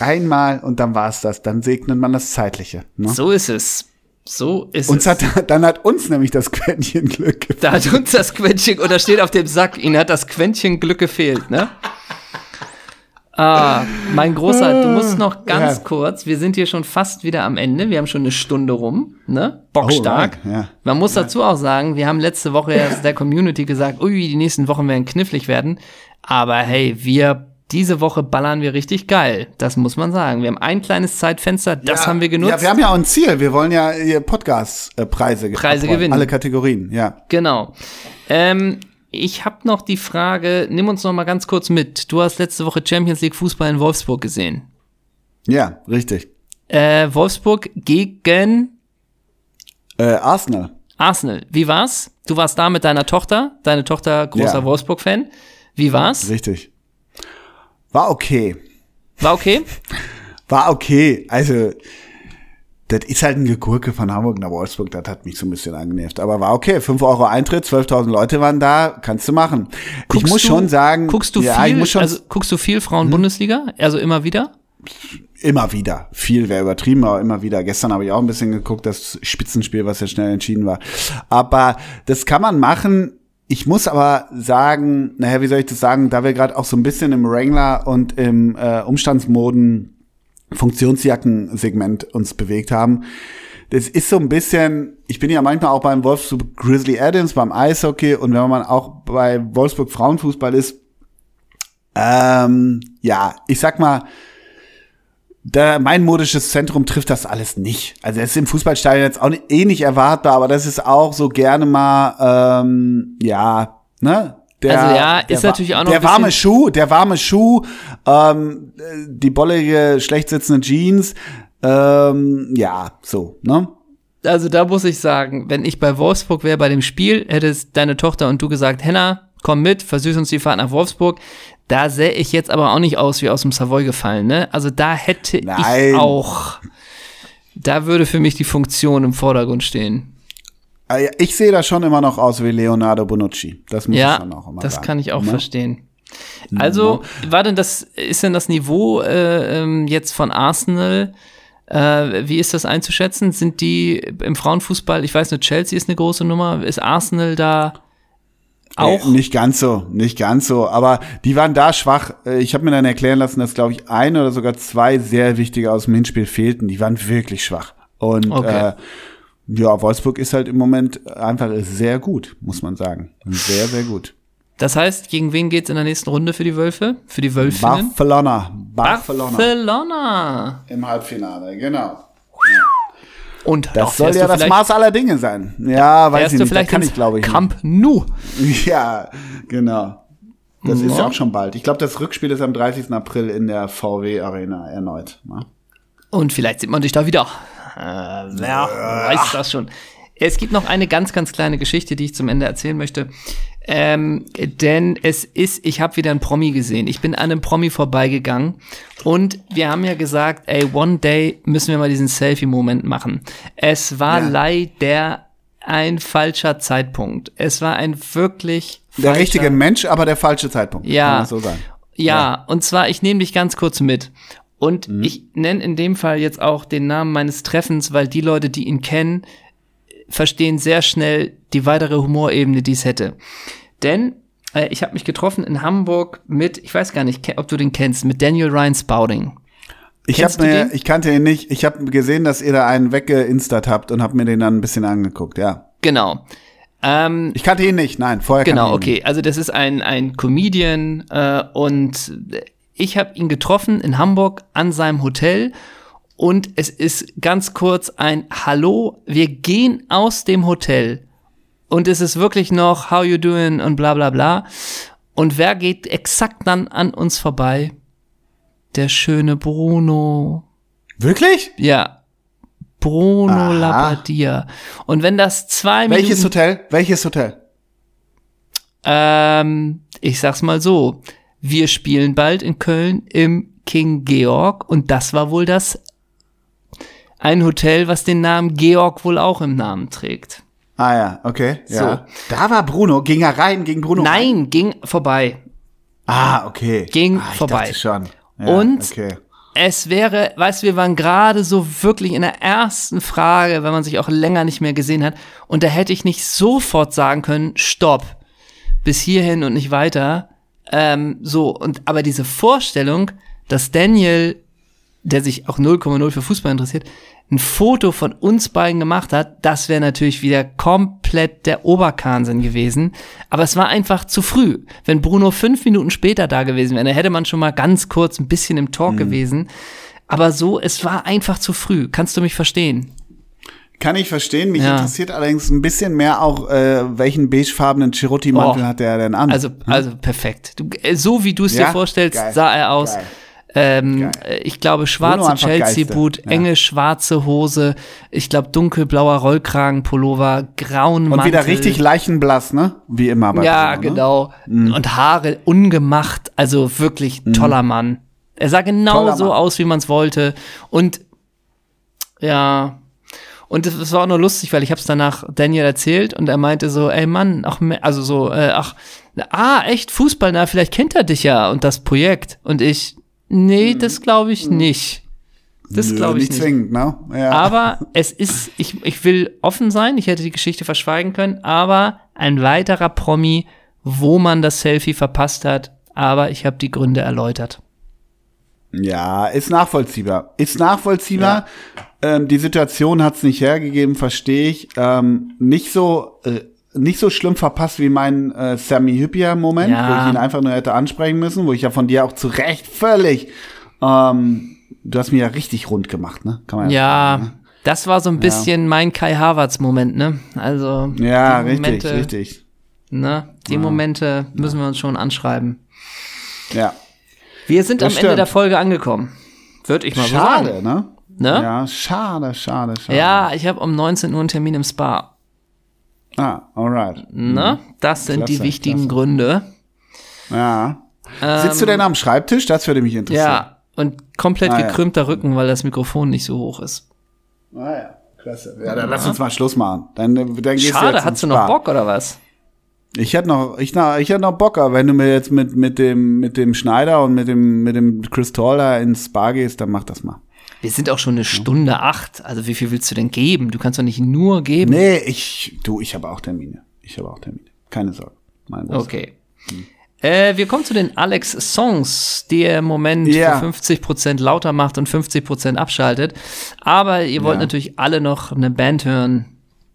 Einmal und dann war's das. Dann segnet man das Zeitliche. Ne?
So ist es. So ist
Uns
es.
hat, dann hat uns nämlich das Quäntchen Glück gefehlt.
da hat uns das Quäntchen, oder steht auf dem Sack, ihnen hat das Quäntchen Glück gefehlt, ne? Ah, mein Großer, du musst noch ganz
Ja.
kurz, wir sind hier schon fast wieder am Ende, wir haben schon eine Stunde rum, ne? Bockstark.
Oh, ja.
Man muss dazu auch sagen, wir haben letzte Woche ja der Community gesagt, ui, die nächsten Wochen werden knifflig werden. Aber hey, wir, diese Woche ballern wir richtig geil. Das muss man sagen. Wir haben ein kleines Zeitfenster, das
Ja,
haben wir genutzt.
Ja, wir haben ja auch ein Ziel. Wir wollen ja Podcast-Preise
Preise gewinnen.
Alle Kategorien, ja.
Genau. Ähm, ich habe noch die Frage, nimm uns noch mal ganz kurz mit. Du hast letzte Woche Champions League Fußball in Wolfsburg gesehen.
Ja, richtig.
Äh, Wolfsburg gegen
Äh, Arsenal.
Arsenal. Wie war's? Du warst da mit deiner Tochter, deine Tochter großer
Ja.
Wolfsburg-Fan. Wie war's?
Richtig. War okay.
War okay?
War okay. Also, das ist halt ein Gekurke von Hamburg nach Wolfsburg. Das hat mich so ein bisschen angenervt. Aber war okay. 5 Euro Eintritt, 12.000 Leute waren da. Kannst du machen. ich
Guckst
muss
du-
schon sagen.
Guckst du
ja,
viel,
ich schon Hm?
also guckst du viel Frauen-Bundesliga? Also immer wieder?
Immer wieder. Viel wäre übertrieben, aber immer wieder. Gestern habe ich auch ein bisschen geguckt, das Spitzenspiel, was ja schnell entschieden war. Aber das kann man machen. Ich muss aber sagen, naja, wie soll ich das sagen, da wir gerade auch so ein bisschen im Wrangler und im äh, Umstandsmoden Funktionsjacken-Segment uns bewegt haben. Das ist so ein bisschen, ich bin ja manchmal auch beim Wolfsburg Grizzly Adams, beim Eishockey und wenn man auch bei Wolfsburg Frauenfußball ist, ähm, ja, ich sag mal, da, mein modisches Zentrum trifft das alles nicht. Also es ist im Fußballstadion jetzt auch nicht, eh nicht erwartbar, aber das ist auch so gerne mal, ähm, ja, ne? Der,
Also ja, ist natürlich auch noch
der warme Schuh, der warme Schuh, ähm, die bollige, schlecht sitzende Jeans, ähm, ja, so, ne?
Also da muss ich sagen, wenn ich bei Wolfsburg wäre bei dem Spiel, hättest deine Tochter und du gesagt, Henna, komm mit, versüß uns die Fahrt nach Wolfsburg. Da sähe ich jetzt aber auch nicht aus wie aus dem Savoy gefallen, ne? Also da hätte
Nein.
ich auch, da würde für mich die Funktion im Vordergrund stehen.
Äh, Ich sehe da schon immer noch aus wie Leonardo Bonucci. Das muss ich
Ja,
schon auch immer
das
sagen.
kann ich auch
ne?
verstehen. Also, war denn das, ist denn das Niveau äh, ähm, jetzt von Arsenal, äh, wie ist das einzuschätzen? Sind die im Frauenfußball, ich weiß nur, Chelsea ist eine große Nummer, ist Arsenal da auch?
Äh, nicht ganz so, nicht ganz so. Aber die waren da schwach. Äh, Ich habe mir dann erklären lassen, dass, glaube ich, ein oder sogar zwei sehr wichtige aus dem Hinspiel fehlten. Die waren wirklich schwach. Und
Okay.
äh, ja, Wolfsburg ist halt im Moment einfach sehr gut, muss man sagen. Sehr, sehr gut.
Das heißt, gegen wen geht's in der nächsten Runde für die Wölfe? Für die Wölfinnen?
Barcelona. Barcelona.
Barcelona.
Im Halbfinale, genau.
Und
Das soll ja das Maß aller Dinge sein. Ja, weiß ich nicht. Das
vielleicht
kann
ins
ich, glaube ich.
Camp Nou.
Ja, genau. Das ist
Ja.
ja auch schon bald. Ich glaube, das Rückspiel ist am 30. April in der VW Arena erneut. Ne?
Und vielleicht sieht man dich da wieder. Äh, wer weiß das schon. Es gibt noch eine ganz, ganz kleine Geschichte, die ich zum Ende erzählen möchte. Ähm, denn es ist, ich habe wieder einen Promi gesehen. Ich bin an einem Promi vorbeigegangen und wir haben ja gesagt, ey, one day müssen wir mal diesen Selfie-Moment machen. Es war
Ja.
leider ein falscher Zeitpunkt. Es war ein wirklich
Der
falscher
richtige Mensch, aber der falsche Zeitpunkt.
Ja.
So sagen.
Ja, und zwar, ich nehme dich ganz kurz mit. Und
Mhm.
ich nenne in dem Fall jetzt auch den Namen meines Treffens, weil die Leute, die ihn kennen, verstehen sehr schnell die weitere Humorebene, die es hätte. Denn äh, ich habe mich getroffen in Hamburg mit, ich weiß gar nicht, ob du den kennst, mit Daniel Ryan Spouting.
Ich
du
mir,
den?
ich kannte ihn nicht. Ich habe gesehen, dass ihr da einen weggeinstert habt und habe mir den dann ein bisschen angeguckt. Ja,
Genau. Ähm,
ich kannte ihn nicht. Nein, vorher
Genau,
kannte ich ihn
okay. Also das ist ein, ein Comedian äh, und ich habe ihn getroffen in Hamburg an seinem Hotel und es ist ganz kurz ein Hallo, wir gehen aus dem Hotel und es ist wirklich noch How you doing und bla bla bla. Und wer geht exakt dann an uns vorbei? Der schöne Bruno.
Wirklich?
Ja. Bruno
Aha.
Labbadia. Und wenn das zwei
Welches
Minuten,
Hotel? Welches Hotel?
ähm, ich sag's mal so, wir spielen bald in Köln im King Georg und das war wohl das ein Hotel, was den Namen Georg wohl auch im Namen trägt.
Ah ja, okay. Ja. Da war Bruno. Ging er rein? Ging Bruno rein?
Nein, ging vorbei.
Ah, okay.
Ging
ah, ich
vorbei.
Dachte schon. Ja,
Und
Okay.
es wäre, weißt du, wir waren gerade so wirklich in der ersten Frage, wenn man sich auch länger nicht mehr gesehen hat. Und da hätte ich nicht sofort sagen können, stopp, bis hierhin und nicht weiter. Ähm, so, und aber diese Vorstellung, dass Daniel, der sich auch 0,0 für Fußball interessiert, ein Foto von uns beiden gemacht hat, das wäre natürlich wieder komplett der Oberkahnsinn gewesen. Aber es war einfach zu früh. Wenn Bruno fünf Minuten später da gewesen wäre, dann hätte man schon mal ganz kurz ein bisschen im Talk gewesen. Aber so, es war einfach zu früh. Kannst du mich verstehen?
Kann ich verstehen. Mich
Ja.
interessiert allerdings ein bisschen mehr auch, äh, welchen beigefarbenen Chirotti-Mantel
Oh.
hat der denn an?
Also, also perfekt. Du, äh, so wie du es
Ja?
dir vorstellst,
Geil.
sah er aus.
Geil.
Ähm, äh, ich glaube, schwarze Chelsea-Boot.
Ja.
enge schwarze Hose, ich glaube, dunkelblauer Rollkragenpullover, grauen
Und
Mantel.
wieder richtig leichenblass, ne? Wie immer bei
Ja,
Bruno, ne?
genau. Und Haare ungemacht, also wirklich toller Mann. Er sah genau
Toller
so
Mann.
aus, wie man es wollte. Und ja, und es es war auch nur lustig, weil ich habe es danach Daniel erzählt und er meinte so, ey Mann, ach, also so, äh, ach, ah, echt Fußball, na, vielleicht kennt er dich ja und das Projekt. Und ich, nee, das glaube ich nicht. Das glaube ich
nicht
nicht.
zwingend, ne? Ja.
Aber es ist, ich, ich will offen sein, ich hätte die Geschichte verschweigen können, aber ein weiterer Promi, wo man das Selfie verpasst hat, aber ich habe die Gründe erläutert.
Ja, ist nachvollziehbar. Ist nachvollziehbar. Ähm, die Situation hat's nicht hergegeben, verstehe ich. Ähm, nicht so äh, nicht so schlimm verpasst wie mein äh, Sammy Hippier Moment,
Ja.
wo ich ihn einfach nur hätte ansprechen müssen, wo ich ja von dir auch zu Recht völlig ähm, du hast mir ja richtig rund gemacht, ne? Kann man
Ja,
sagen,
das war so ein bisschen mein Kai Havertz Moment, ne? Also
ne? Ja,
die
richtig,
Momente,
richtig.
Ne? Die Momente müssen wir uns schon anschreiben.
Ja.
Wir sind
Das
am Ende
stimmt.
der Folge angekommen. Würde ich mal so
Schade,
sagen.
ne?
Ne?
Ja, schade, schade, schade.
Ja, ich habe um 19 Uhr einen Termin im Spa.
Ah, alright.
Ne? Das sind die
Klasse,
wichtigen
klasse.
Gründe.
Ja. Sitzt du denn am Schreibtisch? Das würde mich interessieren.
Ähm, Ja, und komplett
Ah, ja.
gekrümmter Rücken, weil das Mikrofon nicht so hoch ist.
Ah ja, klasse. Ja, dann lass uns mal Schluss machen. Dann, dann gehst du
Schade,
jetzt
hast du noch. Bock oder was?
Ich hätte noch, ich, na, ich hätte noch Bock, aber wenn du mir jetzt mit, mit dem, mit dem Schneider und mit dem, mit dem Chris Taller ins Spa gehst, dann mach das mal.
Wir sind auch schon eine Stunde acht. Also wie viel willst du denn geben? Du kannst doch nicht nur geben.
Nee, ich, du, ich habe auch Termine. Ich habe auch Termine. Keine Sorge.
Okay. Äh, wir kommen zu den Alex Songs, die er im Moment
Ja.
für 50% lauter macht und 50% abschaltet. Aber ihr wollt
Ja.
natürlich alle noch eine Band hören,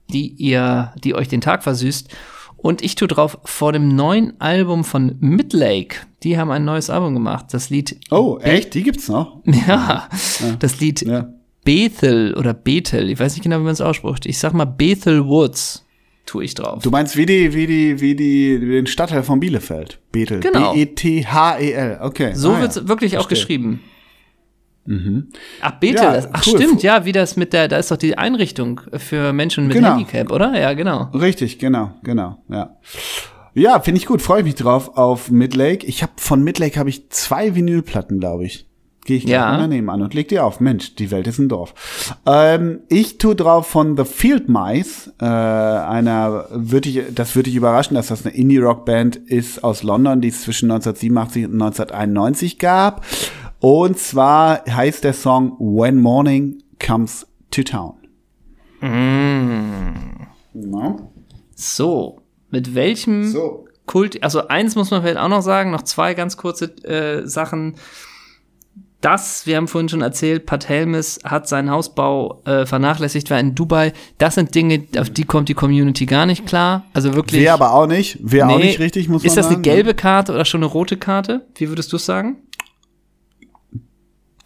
die ihr, die euch den Tag versüßt. Und ich tue drauf vor dem neuen Album von Midlake. Die haben ein neues Album gemacht. Das Lied,
Oh, echt? Die gibt's noch?
ja, das Lied
Ja.
Bethel oder Bethel. Ich weiß nicht genau, wie man es ausspricht. Ich sag mal Bethel Woods tue ich drauf.
Du meinst wie die, wie die, wie die, wie den Stadtteil von Bielefeld. Bethel.
Genau.
B-E-T-H-E-L. Okay.
So
Ah,
wird's
ja.
wirklich auch
Verstehe.
Geschrieben. Ach, Bethel.
Ja,
das, ach,
cool.
stimmt, ja, wie das mit der, da ist doch die Einrichtung für Menschen mit
Genau.
Handicap, oder? Ja, genau.
Richtig, genau, genau, ja. Ja, finde ich gut, freue ich mich drauf auf Midlake. Ich habe von Midlake habe ich zwei Vinylplatten, glaube ich. Gehe ich gleich
Ja.
daneben an und leg die auf. Mensch, die Welt ist ein Dorf. Ähm, ich tu drauf von The Field Mice, äh, einer, würde ich, das würde ich überraschen, dass das eine Indie-Rock-Band ist aus London, die es zwischen 1987 und 1991 gab. Und zwar heißt der Song When Morning Comes to Town. Na?
So, mit welchem
So.
Kult, also eins muss man vielleicht auch noch sagen, noch zwei ganz kurze äh, Sachen. Das, wir haben vorhin schon erzählt, Pat Helmes hat seinen Hausbau äh, vernachlässigt, war in Dubai. Das sind Dinge, auf die kommt die Community gar nicht klar. Also wirklich.
Wer aber auch nicht. Wer auch
Nee.
nicht richtig, muss man
Ist das
sagen.
eine gelbe Karte oder schon eine rote Karte? Wie würdest du es sagen?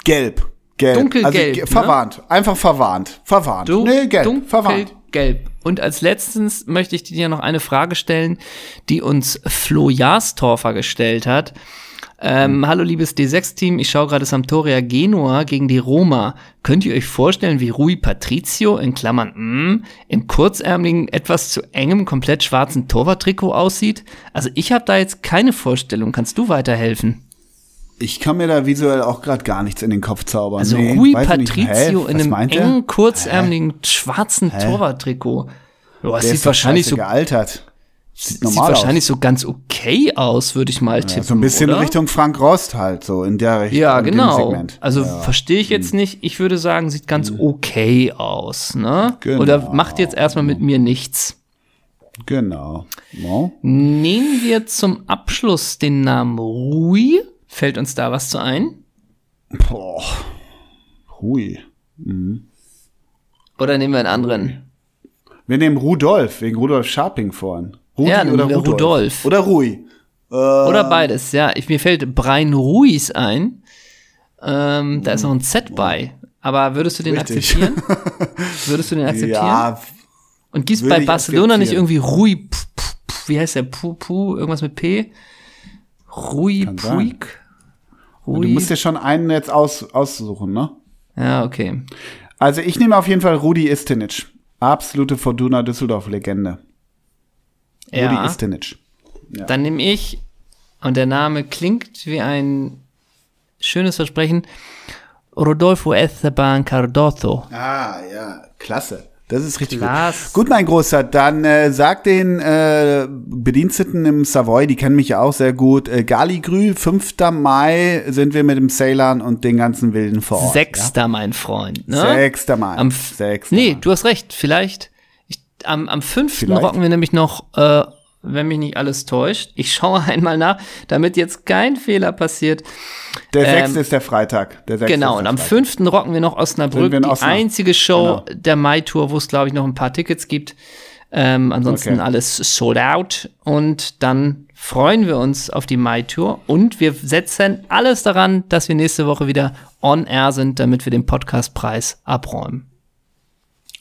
Gelb. Gelb.
Dunkelgelb,
Also,
ne?
verwarnt. Einfach verwarnt. Verwarnt.
Du,
nee, gelb.
dunkel,
verwarnt.
gelb. Und als letztens möchte ich dir noch eine Frage stellen, die uns Flo Jastorfer gestellt hat. Ähm, hallo liebes D6-Team, ich schaue gerade Sampdoria Genua gegen die Roma. Könnt ihr euch vorstellen, wie Rui Patricio in Klammern mm, im kurzärmeligen, etwas zu engem, komplett schwarzen Torwarttrikot aussieht? Also ich habe da jetzt keine Vorstellung. Kannst du weiterhelfen?
Ich kann mir da visuell auch gerade gar nichts in den Kopf zaubern.
Also nee, Rui Patricio in einem engen, kurzärmeligen, schwarzen Torwarttrikot.
Oh, es sieht wahrscheinlich so gealtert.
Sieht, sieht wahrscheinlich aus. so ganz okay aus, würde ich mal tippen.
Ja, so ein bisschen oder? Richtung Frank Rost halt, so in der Richtung.
Ja, genau. Also ja. verstehe ich jetzt hm. nicht. Ich würde sagen, sieht ganz hm. okay aus, ne? Genau. Oder macht jetzt erstmal mit mir nichts.
Genau.
No. Nehmen wir zum Abschluss den Namen Rui. Fällt uns da was zu ein?
Boah. Rui. Mhm.
Oder nehmen wir einen anderen?
Wir nehmen Rudolf, wegen Rudolf Scharping vorhin.
Rudi ja, oder Rudolf. Rudolf.
Oder Rui.
Äh, oder beides, ja. Ich, mir fällt Brian Ruiz ein. Ähm, da ist noch ein Z bei. Aber würdest du den Richtig. akzeptieren? würdest du den akzeptieren? Ja. Und gießt bei Barcelona nicht irgendwie Rui, wie heißt der? Pu, Pu, irgendwas mit P? Rui Puig?
Rui. Du musst dir schon einen jetzt aus, aussuchen, ne?
Ja, okay.
Also ich nehme auf jeden Fall Rudi Istinic. Absolute Fortuna Düsseldorf-Legende.
Ja. Rudi Istinic. Ja. Dann nehme ich, und der Name klingt wie ein schönes Versprechen, Rodolfo Esteban Cardozo.
Ah, ja, klasse. Das ist richtig Klasse. gut. Gut, mein Großer, dann äh, sag den äh, Bediensteten im Savoy, die kennen mich ja auch sehr gut. Äh, Galigrü, 5. Mai sind wir mit dem Ceylan und den ganzen Wilden vor Ort.
6. Ja? mein Freund. Ne?
6. Mai.
Am Sechster nee, Mai. du hast recht. Vielleicht. Ich, am, am 5. Vielleicht? rocken wir nämlich noch äh, wenn mich nicht alles täuscht. Ich schaue einmal nach, damit jetzt kein Fehler passiert.
Der ähm, sechste ist der Freitag. Der
genau, und am fünften rocken wir noch Osnabrück, die Osnabrück. einzige Show genau. der Mai-Tour, wo es, glaube ich, noch ein paar Tickets gibt. Ähm, ansonsten okay. alles sold out. Und dann freuen wir uns auf die Mai-Tour. Und wir setzen alles daran, dass wir nächste Woche wieder on air sind, damit wir den Podcastpreis abräumen.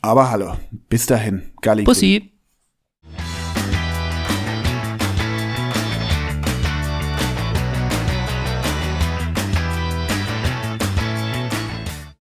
Aber hallo, bis dahin.
Galli. Pussy.